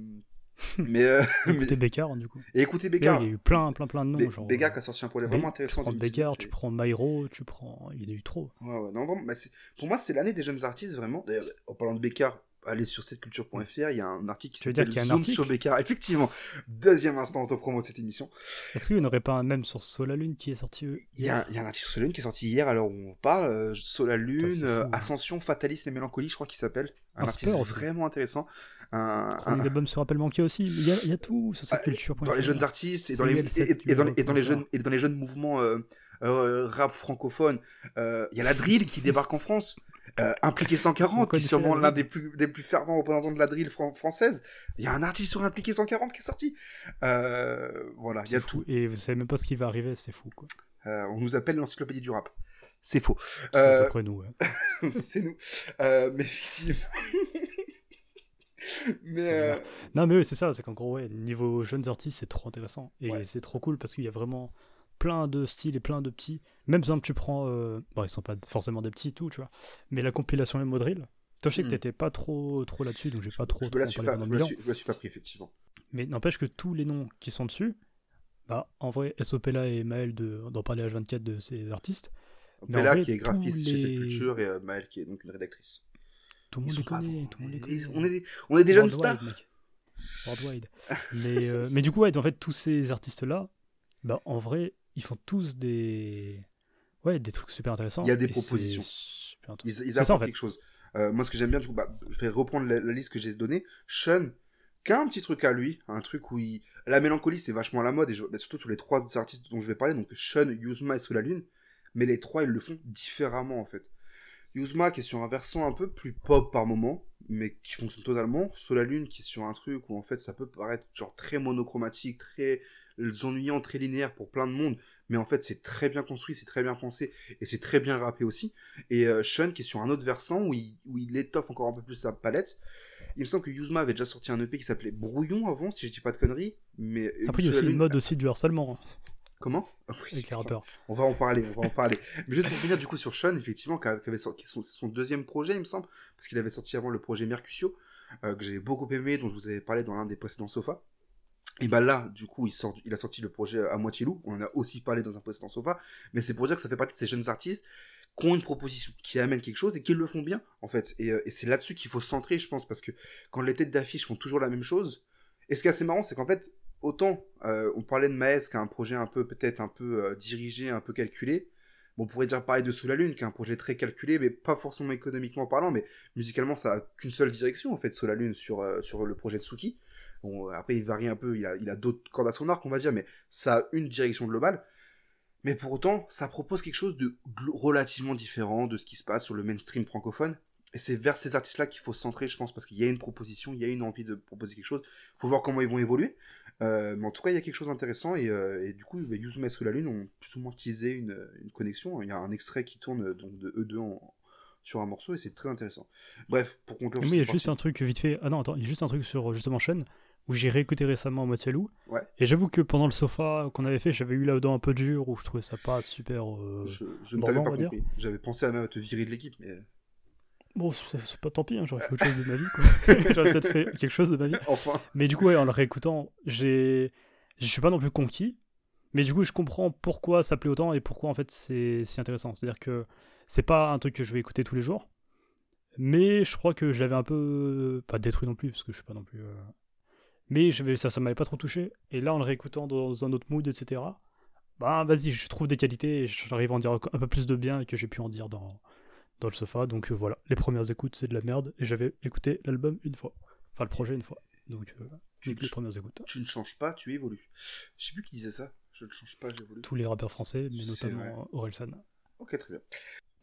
mais, euh, (laughs) Écoutez Bécard, du coup. et écoutez Bécard. Il y a eu plein, plein, plein de noms. Bé- genre, Bécard euh, qui a sorti un projet vraiment Tu intéressant. prends en Bécard, 2019, tu prends Myro, tu prends. Il y en a eu trop. Ouais, ouais, non, vraiment, bah, pour moi, c'est l'année des jeunes artistes, vraiment. D'ailleurs, en parlant de Bécard, allez sur setculture.fr, il y a un article qui s'appelle Zoom article sur Bécard. Effectivement, deuxième instant auto-promo de cette émission. Est-ce qu'il n'y en aurait pas un même sur Sola Lune qui est sorti Il y, a, il y a un article sur Solune qui est sorti hier, alors on parle, euh, Sola Lune, euh, hein. Ascension, Fatalisme et Mélancolie, je crois qu'il s'appelle. Un Un aussi. vraiment intéressant. Un, d'album sur Appel Manqué aussi. Il y a, il y a tout sur cette Ah, culture. dans les jeunes artistes et dans les, CL7, et, et- et dans, les- et dans les tu jeunes et dans les jeunes mouvements euh, euh, rap francophone euh, il y a la drill qui débarque en France euh, impliqué On 140 qui est sûrement l'un des plus des plus fervents représentants de la drill fran- française il y a un artiste sur impliqué 140 qui est sorti euh, voilà il y a tout. Et vous savez même pas ce qui va arriver, c'est fou. Quoi. Euh, on nous appelle l'encyclopédie du rap c'est faux C'est à Euh, peu près nous. (laughs) c'est nous Euh, mais effectivement (laughs) mais euh, Non, mais oui, c'est ça. C'est qu'en gros, ouais, niveau jeunes artistes, c'est trop intéressant. Et Ouais. c'est trop cool parce qu'il y a vraiment plein de styles et plein de petits. Même par exemple, tu prends. euh, Bon, ils sont pas forcément des petits et tout, tu vois. Mais la compilation Emo Drill. Toi, je sais que Hmm. t'étais pas trop, trop là-dessus, donc j'ai pas trop. je me la suis pas, je me la suis, je me la suis pas pris, effectivement. Mais n'empêche que tous les noms qui sont dessus, bah, en vrai, Sopela et Maël de- d'en parler H24 de ces artistes, vrai, qui est graphiste chez cette culture et euh, Maëlle qui est donc une rédactrice. tout le monde les connaît. Tout le monde les On connaît. est- On est des, on est des jeunes stars. mec. Worldwide. mais, euh, mais du coup, ouais, en fait, tous ces artistes-là, bah, en vrai, ils font tous des. Ouais, des trucs super intéressants. Il y a des propositions. Ils, ils ça, apportent en fait. quelque chose. Euh, moi, ce que j'aime bien, du coup, bah, je vais reprendre la, la liste que j'ai donnée. Sean, qui a un petit truc à lui, un truc où il... La mélancolie, c'est vachement à la mode, et je- bah, surtout sur les trois artistes dont je vais parler, donc Sean, Yuzma et Solalune, mais les trois, ils le font différemment, en fait. Yuzma, qui est sur un versant un peu plus pop par moment, mais qui fonctionne totalement. Solalune, qui est sur un truc où, en fait, ça peut paraître genre très monochromatique, très ennuyant, très linéaire pour plein de monde, mais en fait, c'est très bien construit, c'est très bien pensé, et c'est très bien rappé aussi. Et euh, Sean qui est sur un autre versant où il, où il étoffe encore un peu plus sa palette. Il me semble que Yuzma avait déjà sorti un EP qui s'appelait Brouillon avant, si je dis pas de conneries. Mais Après, il y a aussi une mode aussi du harcèlement hein, Comment? Ah (laughs) oui, avec les rappeurs. On va en parler, on va en parler. Mais juste pour finir du coup sur Sean, effectivement, qui avait sorti son, son deuxième projet, il me semble, parce qu'il avait sorti avant le projet Mercutio, euh, que j'ai beaucoup aimé, dont je vous avais parlé dans l'un des précédents sofas. Et bah là, du coup, il, a sorti le projet à moitié loup. On en a aussi parlé dans un précédent sofa. Mais c'est pour dire que ça fait partie de ces jeunes artistes qui ont une proposition, qui amènent quelque chose et qui le font bien, en fait. Et, euh, c'est là-dessus qu'il faut se centrer, je pense, parce que quand les têtes d'affiche font toujours la même chose, et ce qui est assez marrant, c'est qu'en fait, autant euh, on parlait de Maes, qui a un projet un peu, peut-être un peu euh, dirigé, un peu calculé. On pourrait dire pareil de Sous la Lune, qui est un projet très calculé, mais pas forcément économiquement parlant, mais musicalement, ça a qu'une seule direction, en fait, Sous la Lune, sur, sur le projet de Suki. Bon, après, il varie un peu, il a, il a d'autres cordes à son arc, on va dire, mais ça a une direction globale. Mais pour autant, ça propose quelque chose de relativement différent de ce qui se passe sur le mainstream francophone. Et c'est vers ces artistes-là qu'il faut se centrer, je pense, parce qu'il y a une proposition, il y a une envie de proposer quelque chose. faut voir comment ils vont évoluer. Euh, mais en tout cas, il y a quelque chose d'intéressant. Et, euh, et du coup, bah, Yuzuma et Sous la Lune ont plus ou moins teasé une, une connexion. Il y a un extrait qui tourne euh, donc, de eux deux en- sur un morceau et c'est très intéressant. Bref, pour conclure moi, il y a juste un truc vite fait. Ah non, attends, il y a juste un truc sur justement Sean où j'ai réécouté récemment Moitié Loup. Ouais. Et j'avoue que pendant le sofa qu'on avait fait, j'avais eu là-dedans un peu dur où je trouvais ça pas super. euh, Je, je ne Bon, t'avais on pas compris. J'avais pensé à même à te virer de l'équipe, mais Bon, c'est c'est pas tant pis, hein, j'aurais fait autre chose de ma vie. quoi. (laughs) j'aurais peut-être fait quelque chose de ma vie. enfin. Mais du coup, ouais, en le réécoutant, j'ai. Je suis pas non plus conquis. Mais du coup, je comprends pourquoi ça plaît autant et pourquoi en fait c'est si intéressant. C'est-à-dire que c'est pas un truc que je vais écouter tous les jours. Mais je crois que je l'avais un peu. Pas détruit non plus, parce que je suis pas non plus. euh, Mais je vais- ça, ça m'avait pas trop touché. Et là, en le réécoutant dans un autre mood, etc. Bah, vas-y, je trouve des qualités et j'arrive à en dire un peu plus de bien que j'ai pu en dire dans, dans le sofa. Donc euh, voilà, les premières écoutes, c'est de la merde. Et j'avais écouté l'album une fois. Enfin, le projet une fois. Donc, euh, Tu, les premières écoutes. tu ne changes pas, tu évolues. Je sais plus qui disait ça. Je ne change pas, j'évolue. Tous les rappeurs français, mais notamment Orelsan. Ok, très bien.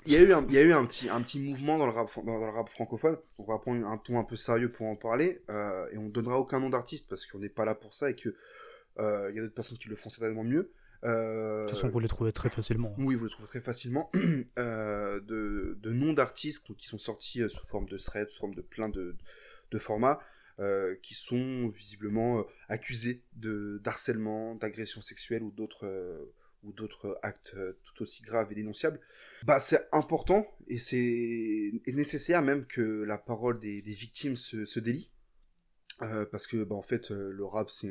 Il y a eu un, il y a eu un, petit, un petit mouvement dans le, rap, dans, dans le rap francophone. On va prendre un ton un peu sérieux pour en parler. euh, et on ne donnera aucun nom d'artiste parce qu'on n'est pas là pour ça et que euh, il y a d'autres personnes qui le font certainement mieux. Euh, De toute façon, vous les trouvez très facilement. oui, vous le trouvez très facilement. (clears throat) de, de noms d'artistes qui sont sortis sous forme de thread, sous forme de plein de, de formats, qui sont visiblement accusés de d'harcèlement, d'agression sexuelle ou d'autres ou d'autres actes euh, tout aussi graves et dénonciables. Bah, c'est important et c'est nécessaire même que la parole des, victimes se, délie. Euh, parce que bah, en fait euh, le rap c'est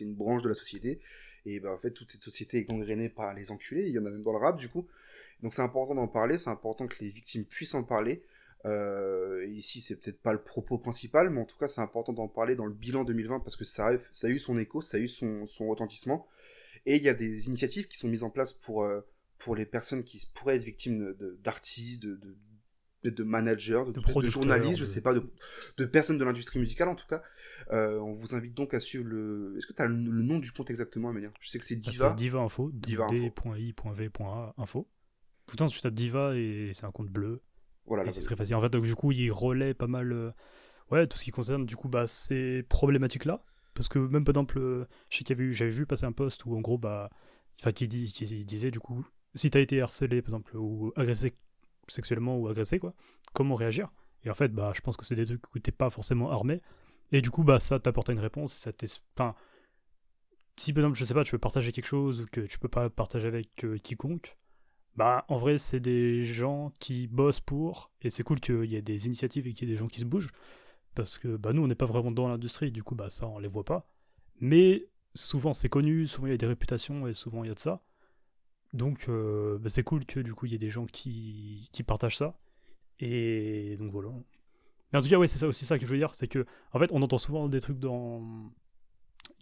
une branche de la société et bah, en fait toute cette société est gangrénée par les enculés il y en a même dans le rap du coup donc c'est important d'en parler c'est important que les victimes puissent en parler ici c'est peut-être pas le propos principal mais en tout cas c'est important d'en parler dans le bilan 2020 parce que ça a, eu son écho ça a eu son retentissement et il y a des initiatives qui sont mises en place pour euh, pour les personnes qui pourraient être victimes d'artistes de, de, de, de managers de, de journalistes je sais pas de, personnes de l'industrie musicale en tout cas euh, on vous invite donc à suivre le. Est-ce que tu as le, le nom du compte exactement, Amélia Je sais que c'est Bah, Diva. Diva Info, Diva Info. info. Pourtant, tu tapes Diva et c'est un compte bleu. Voilà, c'est très facile. En fait, donc, du coup, il relaie pas mal. euh, Ouais, tout ce qui concerne du coup bah, ces problématiques-là. Parce que même par exemple, euh, je sais qu'il j'avais vu passer un post où en gros, bah, enfin, qui, disait du coup, si t'as été harcelé par exemple, ou agressé sexuellement ou agressé, quoi, comment réagir? Et en fait, bah, je pense que c'est des trucs où t'es pas forcément armé. Et du coup, bah, ça t'apporte une réponse. Ça enfin, si par exemple, je sais pas, tu veux partager quelque chose ou que tu peux pas partager avec euh, quiconque, bah en vrai, c'est des gens qui bossent pour, et c'est cool qu'il y ait des initiatives et qu'il y ait des gens qui se bougent, parce que bah nous, on n'est pas vraiment dans l'industrie, du coup, bah ça, on les voit pas. Mais souvent, c'est connu, souvent, il y a des réputations, et souvent, il y a de ça. Donc, euh, bah, c'est cool que du coup, il y ait des gens qui, qui partagent ça. Et donc voilà. Mais en tout cas, ouais, c'est ça aussi ça que je veux dire, c'est que, en fait, on entend souvent des trucs dans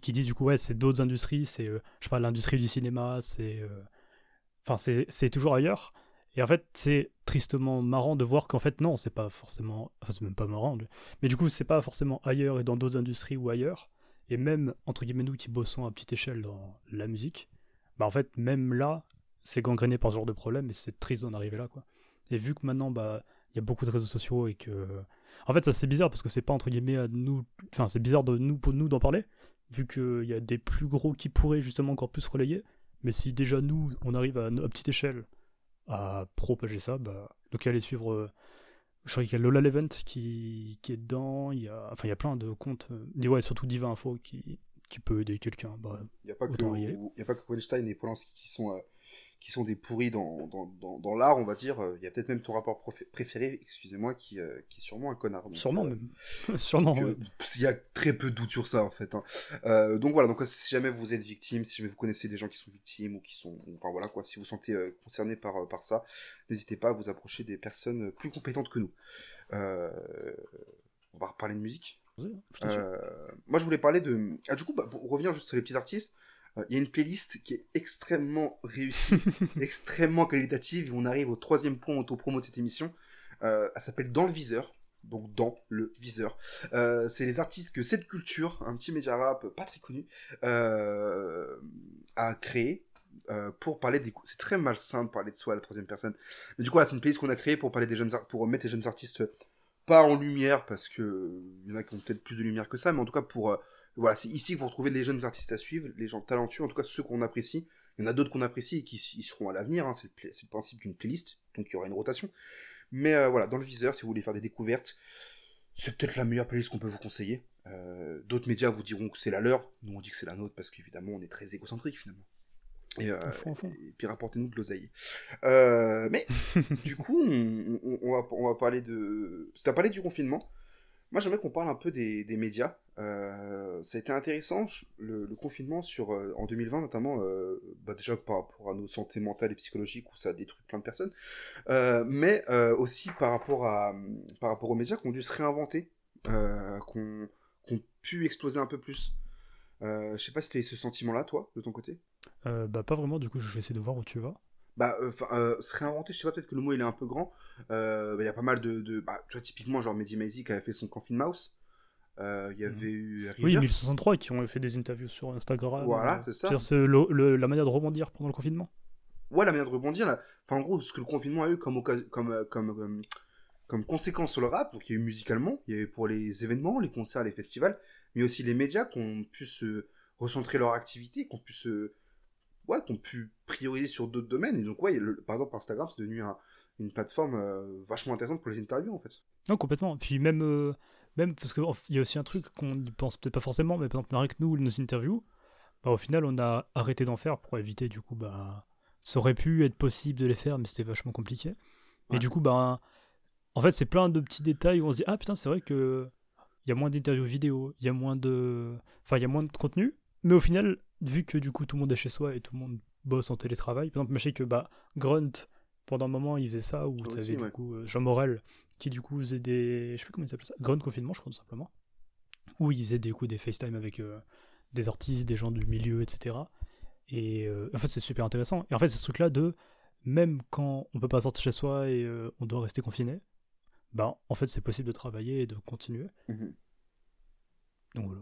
qui disent du coup ouais c'est d'autres industries c'est euh, je sais pas l'industrie du cinéma c'est euh, enfin c'est c'est toujours ailleurs et en fait c'est tristement marrant de voir qu'en fait non c'est pas forcément enfin c'est même pas marrant mais du coup c'est pas forcément ailleurs et dans d'autres industries ou ailleurs et même entre guillemets nous qui bossons à petite échelle dans la musique bah en fait même là c'est gangréné par ce genre de problème et c'est triste d'en arriver là quoi et vu que maintenant bah il y a beaucoup de réseaux sociaux et que en fait ça c'est bizarre parce que c'est pas entre guillemets à nous enfin c'est bizarre de nous pour nous d'en parler vu qu'il y a des plus gros qui pourraient justement encore plus relayer. Mais si déjà nous, on arrive à, à petite échelle à propager ça, bah, donc allez suivre. Euh, je crois qu'il y a Lola Levent qui, qui est dedans. Il y a, enfin, il y a plein de comptes. Euh, ouais, surtout Diva Info qui, qui peut aider quelqu'un. Bah, il n'y a pas que, il y a pas que Weinstein et Polanski qui sont euh, qui sont des pourris dans, dans, dans, dans l'art, on va dire. Il y a peut-être même ton rapport préféré, excusez-moi, qui, euh, qui est sûrement un connard. sûrement euh, même. (laughs) sûrement. Euh, il y a très peu de doute sur ça, en fait. Hein. donc voilà, donc si jamais vous êtes victime, si jamais vous connaissez des gens qui sont victimes ou qui sont. Enfin voilà, quoi, si vous vous sentez concerné par, par ça, n'hésitez pas à vous approcher des personnes plus compétentes que nous. on va reparler de musique. moi, je voulais parler de. Ah, du coup, bah, pour revenir juste sur les petits artistes, euh, il y a une playlist qui est extrêmement réussie, (laughs) extrêmement qualitative, on arrive au troisième point auto-promo de cette émission. Euh, elle s'appelle Dans le viseur, donc dans le viseur. Euh, c'est les artistes que cette culture, un petit média rap pas très connu, a créé. pour parler des c'est très malsain de parler de soi à la troisième personne mais du coup c'est une playlist qu'on a créée pour parler des jeunes pour mettre les jeunes artistes pas en lumière parce que il y en a qui ont peut-être plus de lumière que ça mais en tout cas pour voilà, c'est ici que vous retrouvez les jeunes artistes à suivre, les gens talentueux, en tout cas ceux qu'on apprécie. Il y en a d'autres qu'on apprécie et qui seront à l'avenir, hein, c'est le, principe d'une playlist, donc il y aura une rotation. Mais euh, voilà, dans le viseur, si vous voulez faire des découvertes, c'est peut-être la meilleure playlist qu'on peut vous conseiller. Euh, d'autres médias vous diront que c'est la leur, nous on dit que c'est la nôtre parce qu'évidemment on est très égocentrique finalement. Et, euh, puis rapportez-nous de l'oseille. mais (laughs) du coup, on, va, on va parler de. Tu as parlé du confinement. Moi, j'aimerais qu'on parle un peu des, médias. Euh, ça a été intéressant, le, confinement sur, euh, en 2020 notamment, euh, bah déjà par rapport à nos santé mentale et psychologique où ça a détruit plein de personnes, mais aussi par rapport, à, par rapport aux médias qui ont dû se réinventer, qui ont, pu exploser un peu plus. je sais pas si tu as ce sentiment-là, toi, de ton côté? Bah pas vraiment, du coup je vais essayer de voir où tu vas bah, euh, euh, se réinventer, je sais pas, peut-être que le mot il est un peu grand. Euh, bah, il y a pas mal de. de bah, tu vois, typiquement, genre Mehdi Maizi qui avait fait son Coffin Mouse. Il y mhm. avait eu. Oui, 1063 qui ont fait des interviews sur Instagram. Voilà, c'est ça. C'est le, la manière de rebondir pendant le confinement. Ouais, la manière de rebondir, là. Enfin, en gros, ce que le confinement a eu comme, comme, comme, comme, comme conséquence sur le rap, donc il y a eu musicalement, il y a eu pour les événements, les concerts, les festivals, mais aussi les médias qui ont pu se recentrer leur activité, qui ont pu se ouais, qu'on pu prioriser sur d'autres domaines. Et donc, ouais, par exemple, Instagram, c'est devenu une plateforme euh, vachement intéressante pour les interviews, en fait. Non, complètement. Puis même, euh, même parce qu'il y a aussi un truc qu'on ne pense peut-être pas forcément, mais par exemple, avec nous, nos interviews, bah, au final, on a arrêté d'en faire pour éviter, du coup, bah, ça aurait pu être possible de les faire, mais c'était vachement compliqué. Et du coup, bah, en fait, c'est plein de petits détails où on se dit, ah putain, c'est vrai que il y a moins d'interviews vidéo, il y a moins de, enfin, il y a moins de contenu, mais au final, vu que du coup tout le monde est chez soi et tout le monde bosse en télétravail, par exemple, je sais que bah, Grunt, pendant un moment, il faisait ça, ou tu avais du coup euh, Jean Morel, qui du coup faisait des. Je sais plus comment il s'appelle ça, Grunt Confinement, je crois, tout simplement. Où il faisait des, coup, des FaceTime avec euh, des artistes, des gens du milieu, etc. Et euh, en fait, c'est super intéressant. Et en fait, c'est ce truc-là de même quand on peut pas sortir chez soi et on doit rester confiné, bah, en fait, c'est possible de travailler et de continuer. Mhm. Donc voilà.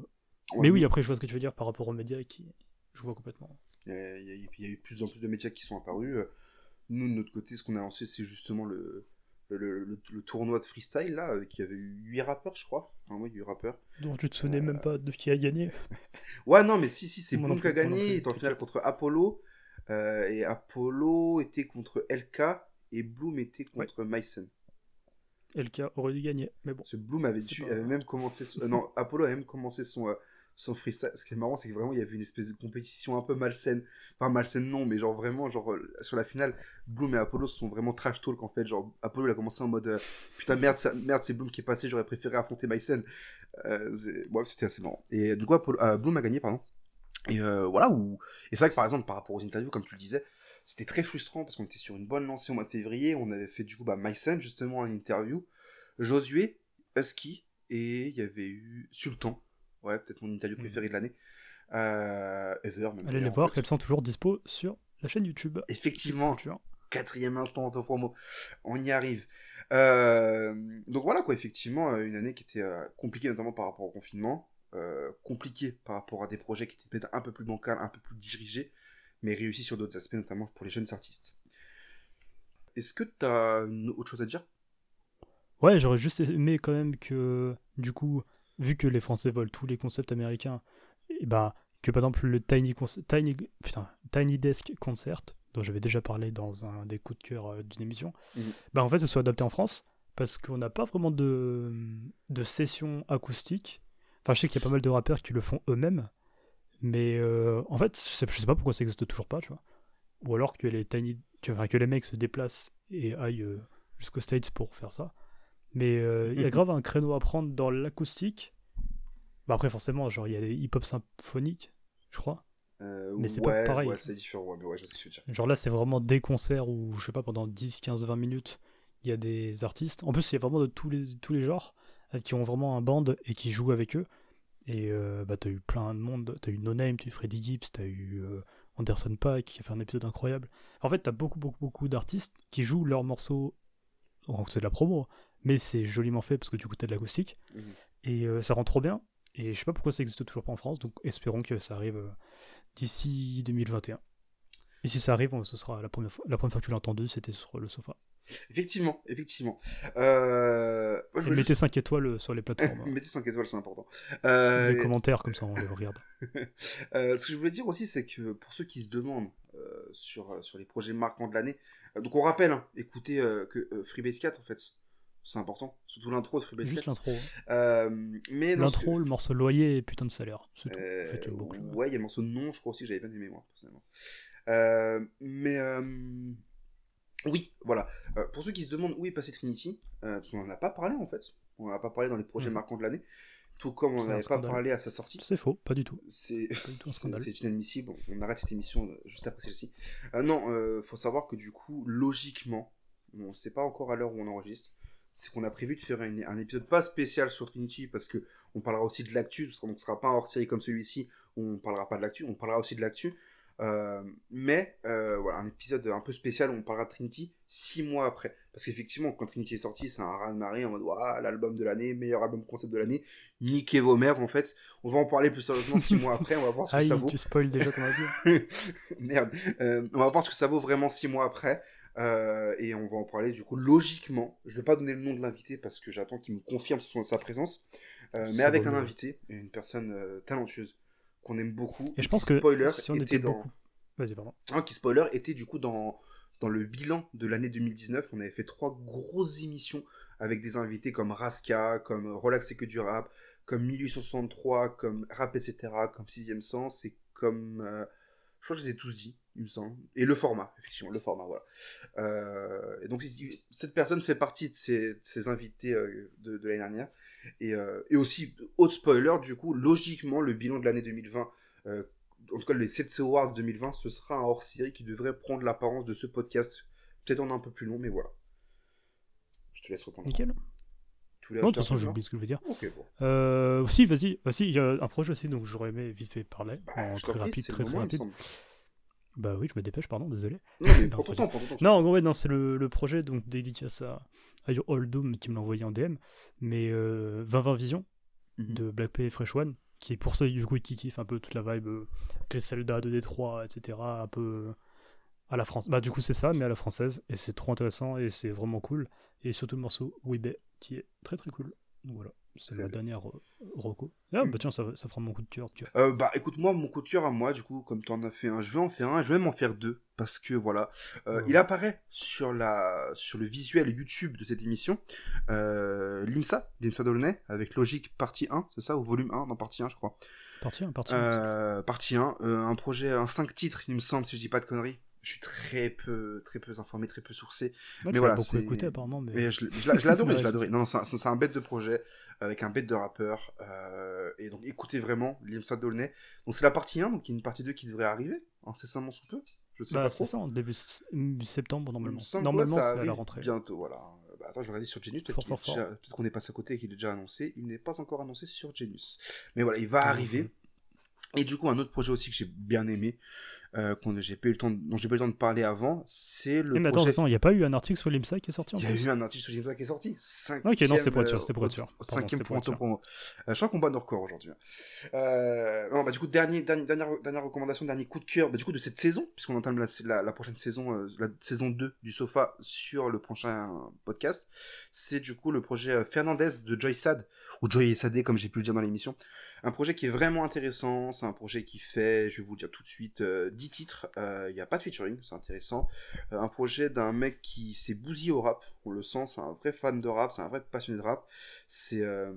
Mais oui, après, je vois ce que tu veux dire par rapport aux médias qui, je vois complètement. Il y, a, eu plus en plus de médias qui sont apparus. Euh, nous, de notre côté, ce qu'on a lancé, c'est justement le, le, tournoi de freestyle, là, euh, qui avait eu 8 rappeurs, je crois. Enfin, oui, 8 rappeurs. Donc tu te souvenais même pas de qui a gagné (laughs) Ouais, non, mais si, si, c'est Bloom qui a gagné. Il était en finale contre Apollo. Euh, et Apollo était contre LK. Et Bloom était contre ouais. Myson. LK aurait dû gagner, mais bon. Ce Bloom avait, dû, avait même commencé. non, Apollo avait même commencé son Ce qui est marrant, c'est que vraiment, il y avait une espèce de compétition un peu malsaine. Enfin, malsaine, non, mais genre vraiment, genre, euh, sur la finale, Bloom et Apollo sont vraiment trash talk, en fait. Genre, Apollo, il a commencé en mode, euh, putain, merde, merde, c'est Bloom qui est passé, j'aurais préféré affronter Mycen. Euh, ouais, c'était assez marrant. Et du coup, Apollo- euh, Bloom a gagné, pardon. Et voilà, où... et c'est vrai que par exemple, par rapport aux interviews, comme tu le disais, c'était très frustrant parce qu'on était sur une bonne lancée au mois de février. On avait fait du coup bah, Myson, justement, en interview. Josué, Husky, et il y avait eu Sultan. Ouais, peut-être mon interview Mhm. préférée de l'année. Euh, Ever, même. Allez les voir, fait. qu'elles sont toujours dispo sur la chaîne YouTube. Effectivement, quatrième instant auto-promo. On y arrive. Euh, donc voilà quoi, effectivement, euh, une année qui était compliquée notamment par rapport au confinement, euh, compliquée par rapport à des projets qui étaient peut-être un peu plus bancals, un peu plus dirigés, mais réussis sur d'autres aspects, notamment pour les jeunes artistes. Est-ce que tu as une autre chose à dire? Ouais, j'aurais juste aimé quand même que, du coup, vu que les Français volent tous les concepts américains, et bah, que par exemple le Tiny, Tiny, putain, Tiny Desk Concert, dont j'avais déjà parlé dans un des coups de cœur euh, d'une émission, bah en fait, ce soit adapté en France, parce qu'on n'a pas vraiment de, de session acoustique. Enfin, je sais qu'il y a pas mal de rappeurs qui le font eux-mêmes, mais euh, en fait, je sais, je sais pas pourquoi ça existe toujours pas, tu vois. Ou alors que les Tiny, que les mecs se déplacent et aillent euh, jusqu'aux States pour faire ça. Mais euh, il y a Mhm. grave un créneau à prendre dans l'acoustique. Bah après, forcément, genre, il y a les hip-hop symphoniques, je crois. Euh, Mais c'est pas pareil. Ouais, c'est différent, ouais, mais ouais, je sais ce que tu veux dire. Genre là, c'est vraiment des concerts où, je sais pas, pendant 10, 15, 20 minutes, il y a des artistes. En plus, il y a vraiment de tous les, tous les genres euh, qui ont vraiment un band et qui jouent avec eux. Et euh, bah, t'as eu plein de monde. T'as eu No Name, t'as eu Freddie Gibbs, t'as eu euh, Anderson Paak qui a fait un épisode incroyable. En fait, t'as beaucoup, beaucoup, beaucoup d'artistes qui jouent leurs morceaux. Donc c'est de la promo, mais c'est joliment fait parce que du coup t'as de l'acoustique. Mhm. Et euh, ça rend trop bien. Et je sais pas pourquoi ça existe toujours pas en France, donc espérons que ça arrive euh, d'ici 2021. Et si ça arrive, on- ce sera la première fois, la première fois que tu l'as entendu, c'était sur le sofa. Effectivement, effectivement. Euh... je Et mettez juste- 5 étoiles euh, sur les plateformes. hein. (laughs) Mettez 5 étoiles, c'est important. Euh, Des commentaires, comme ça on les (laughs) regarde. Euh, ce que je voulais dire aussi, c'est que pour ceux qui se demandent sur, sur les projets marquants de l'année, donc on rappelle, hein, écoutez que Freebase 4, en fait, c'est important, surtout l'intro de Freebase Juste 4. l'intro. Euh, mais L'intro, le morceau loyer et putain de salaire. C'est tout. Euh, Faites une boucle. ouais, il y a le morceau Non, je crois aussi, j'avais bien aimé moi, personnellement. Euh, mais euh, oui, voilà. Euh, pour ceux qui se demandent où est passé Trinity, euh, parce qu'on n'en a pas parlé en fait, on n'en a pas parlé dans les projets Mhm. marquants de l'année, tout comme on n'avait pas parlé à sa sortie. C'est faux, pas du tout. (laughs) C'est inadmissible. On- arrête cette émission euh, juste après celle-ci. Euh, non, euh, faut savoir que du coup, logiquement, on ne sait pas encore à l'heure où on enregistre. C'est qu'on a prévu de faire une- un épisode pas spécial sur Trinity parce que on parlera aussi de l'actu. Donc, ce sera pas un hors-série comme celui-ci où on parlera pas de l'actu. On parlera aussi de l'actu. Euh, mais euh, voilà, un épisode un peu spécial où on parlera de Trinity six mois après. Parce qu'effectivement, quand Trinity est sorti, c'est un raz-de-marée en mode Ouah, l'album de l'année, meilleur album concept de l'année. Niquez vos mères en fait. On va en parler plus sérieusement six mois après. On va voir ce que (laughs) Aïe, ça vaut. tu spoil déjà ton avis. (laughs) Merde. Euh, on va voir ce que ça vaut vraiment six mois après. Euh, et on va en parler du coup logiquement. Je vais pas donner le nom de l'invité parce que j'attends qu'il me confirme son- sa présence. Euh, mais avec un invité, une personne euh, talentueuse qu'on aime beaucoup. Et je qui, pense que spoiler, si on était était dans... beaucoup. Vas-y, pardon. Ah, qui spoiler était du coup dans dans le bilan de l'année 2019. On avait fait trois grosses émissions avec des invités comme Raska, comme Relax et que du rap, comme 1863, comme Rap etc, comme Sixième Sens et comme je crois que je les ai tous dit, il me semble. Et le format, effectivement, le format, voilà. Euh, et donc cette personne fait partie de ces, de ces invités euh, de, de l'année dernière. Et, euh, et aussi, autre spoiler, du coup, logiquement, le bilan de l'année 2020, euh, en tout cas les 7 Awards 2020, ce sera un hors-série qui devrait prendre l'apparence de ce podcast. Peut-être en un peu plus long, mais voilà. Je te laisse reprendre. Nickel. Tu Non, de toute façon, j'ai oublié ce que je veux dire. non Ok, bon. Aussi, vas-y, il y a un projet aussi, donc j'aurais aimé vite fait parler. Bah, en très rapide, très très me rapide. Bah oui, je me dépêche, pardon, désolé. Non, mais (laughs) Non, prends ton très temps, prends ton temps. Non, en gros, ouais, non, c'est le, le projet donc dédicace à, à Your Old Doom qui me l'a envoyé en DM, mais euh, 2020 Vision Mhm. de Black Pay et Fresh One, qui est pour ceux du coup qui kiffent un peu toute la vibe euh, les Zelda de Détroit, etc. Un peu euh, à la France. Bah du coup c'est ça, mais à la française, et c'est trop intéressant et c'est vraiment cool. Et surtout le morceau Weebay qui est très très cool. Voilà, c'est bien. dernière euh, reco. Ah Mm. bah tiens, ça, ça fera mon coup de cœur. Tu vois. Euh, bah écoute moi mon coup de cœur à moi du coup comme tu en as fait un je vais en faire un je vais même en faire deux parce que voilà Euh, Ouais. il apparaît sur la sur le visuel YouTube de cette émission euh, l'IMSA l'IMSA d'Aulnay avec Logique partie 1 c'est ça ou volume 1 dans partie 1 je crois Partie 1, partie 1. Euh, partie 1, euh, un projet, un 5 titres, il me semble, si je dis pas de conneries. Je suis très peu, très peu informé, très peu sourcé. Moi, mais voilà, beaucoup écouté apparemment, mais. Mais je, je l'ai je (laughs) ça. Non, non, c'est un, bête de projet avec un bête de rappeur. euh, et donc écoutez vraiment Limsa Dolnay. Donc c'est la partie 1, donc il y a une partie 2 qui devrait arriver incessamment sous peu. Je sais Bah, pas c'est ça, en début septembre, normalement. semble Normalement, c'est à la rentrée. Bientôt, voilà. Bah, attends, je vais regarder sur Genius. Déjà- peut-être qu'on est passé à côté et qu'il est déjà annoncé. Il n'est pas encore annoncé sur Genius. Mais voilà, il va Ah, arriver. Et du coup, un autre projet aussi que j'ai bien aimé, euh, qu'on- j'ai pas eu le temps de- dont j'ai pas eu le temps de parler avant, c'est le Eh, mais attends, projet attends, il n'y a pas eu un article sur l'IMSA qui est sorti Il y a eu un article sur Jimsa qui est sorti. Cinquième, Ok, non, c'était pour être sûr, euh, c'était pour être sûr. Pardon, Cinquième pour promo. Euh, je crois qu'on bat nos records aujourd'hui. Euh, non, bah, du coup, dernier, dernier- dernière, dernière recommandation, dernier coup de cœur, bah, du coup, de cette saison, puisqu'on entame la, la, la prochaine saison, euh, la saison 2 du Sofa sur le prochain podcast. C'est du coup le projet euh, Fernandez de Joy Sad, ou Joy Sadé, comme j'ai pu le dire dans l'émission. Un projet qui est vraiment intéressant, c'est un projet qui fait, je vais vous le dire tout de suite, euh, 10 titres, Euh, il n'y a pas de featuring, c'est intéressant. Euh, un projet d'un mec qui s'est bousillé au rap, on le sent, c'est un vrai fan de rap, c'est un vrai passionné de rap. C'est euh,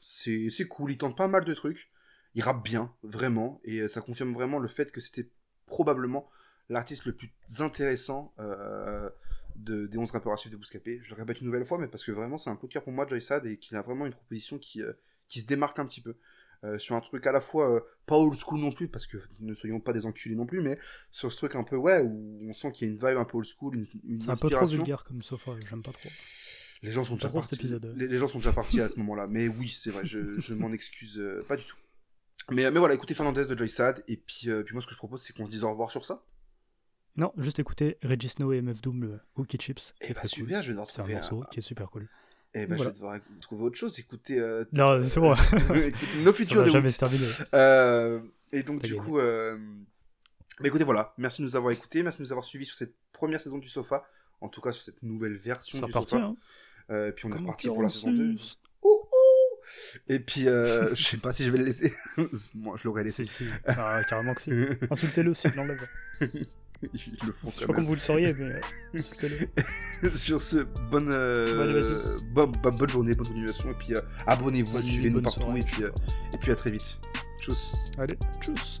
c'est cool, il tente pas mal de trucs, il rappe bien, vraiment, et euh, ça confirme vraiment le fait que c'était probablement l'artiste le plus intéressant euh, de, des 11 rappeurs à suivre de Bouscapé. Je le répète une nouvelle fois, mais parce que vraiment c'est un coup de cœur pour moi, Joy Sad, et qu'il a vraiment une proposition qui, euh, qui se démarque un petit peu. Euh, sur un truc à la fois euh, pas old school non plus, parce que ne soyons pas des enculés non plus, mais sur ce truc un peu, ouais, où on sent qu'il y a une vibe un peu old school, une, une C'est un peu trop vulgaire comme sofa, j'aime pas trop. Les gens sont déjà cet partis. épisode. Les, les gens sont déjà partis à ce moment-là. Mais oui, c'est vrai, je, je m'en excuse euh, pas du tout. Mais, mais voilà, écoutez Fernandez de Joy Sad. Et puis, euh, puis moi, ce que je propose, c'est qu'on se dise au revoir sur ça. Non, juste écouter Regis Snow et MF Doom, le Cookie Chips. Et est bah très cool. super, je vais C'est un morceau un- qui est super cool. Eh ben, Voilà. je vais devoir trouver autre chose. Écoutez, euh, Non, c'est bon, (laughs) écoutez No ça Future va de jamais terminer. Euh, et donc, du gagné. coup, euh, bah, écoutez, voilà. Merci de nous avoir écoutés. Merci de nous avoir suivis sur cette première saison du Sofa. En tout cas, sur cette nouvelle version du reparti, Sofa. hein. Euh, puis on est reparti pour la saison 2. 46. Oh, oh Et puis, euh, (laughs) je sais pas si je vais le laisser. (laughs) Moi, je l'aurais laissé. Ah, carrément que si. Insultez-le si je l'enlève. (laughs) Ils le font Je sais pas comme vous le sauriez, mais euh. (laughs) (laughs) Sur ce, bonne, euh, bo- bonne journée, bonne continuation. Et puis, euh, abonnez-vous, suivez-nous partout. soirée. Et puis, euh, et puis, à très vite. Tchuss. Allez, tchuss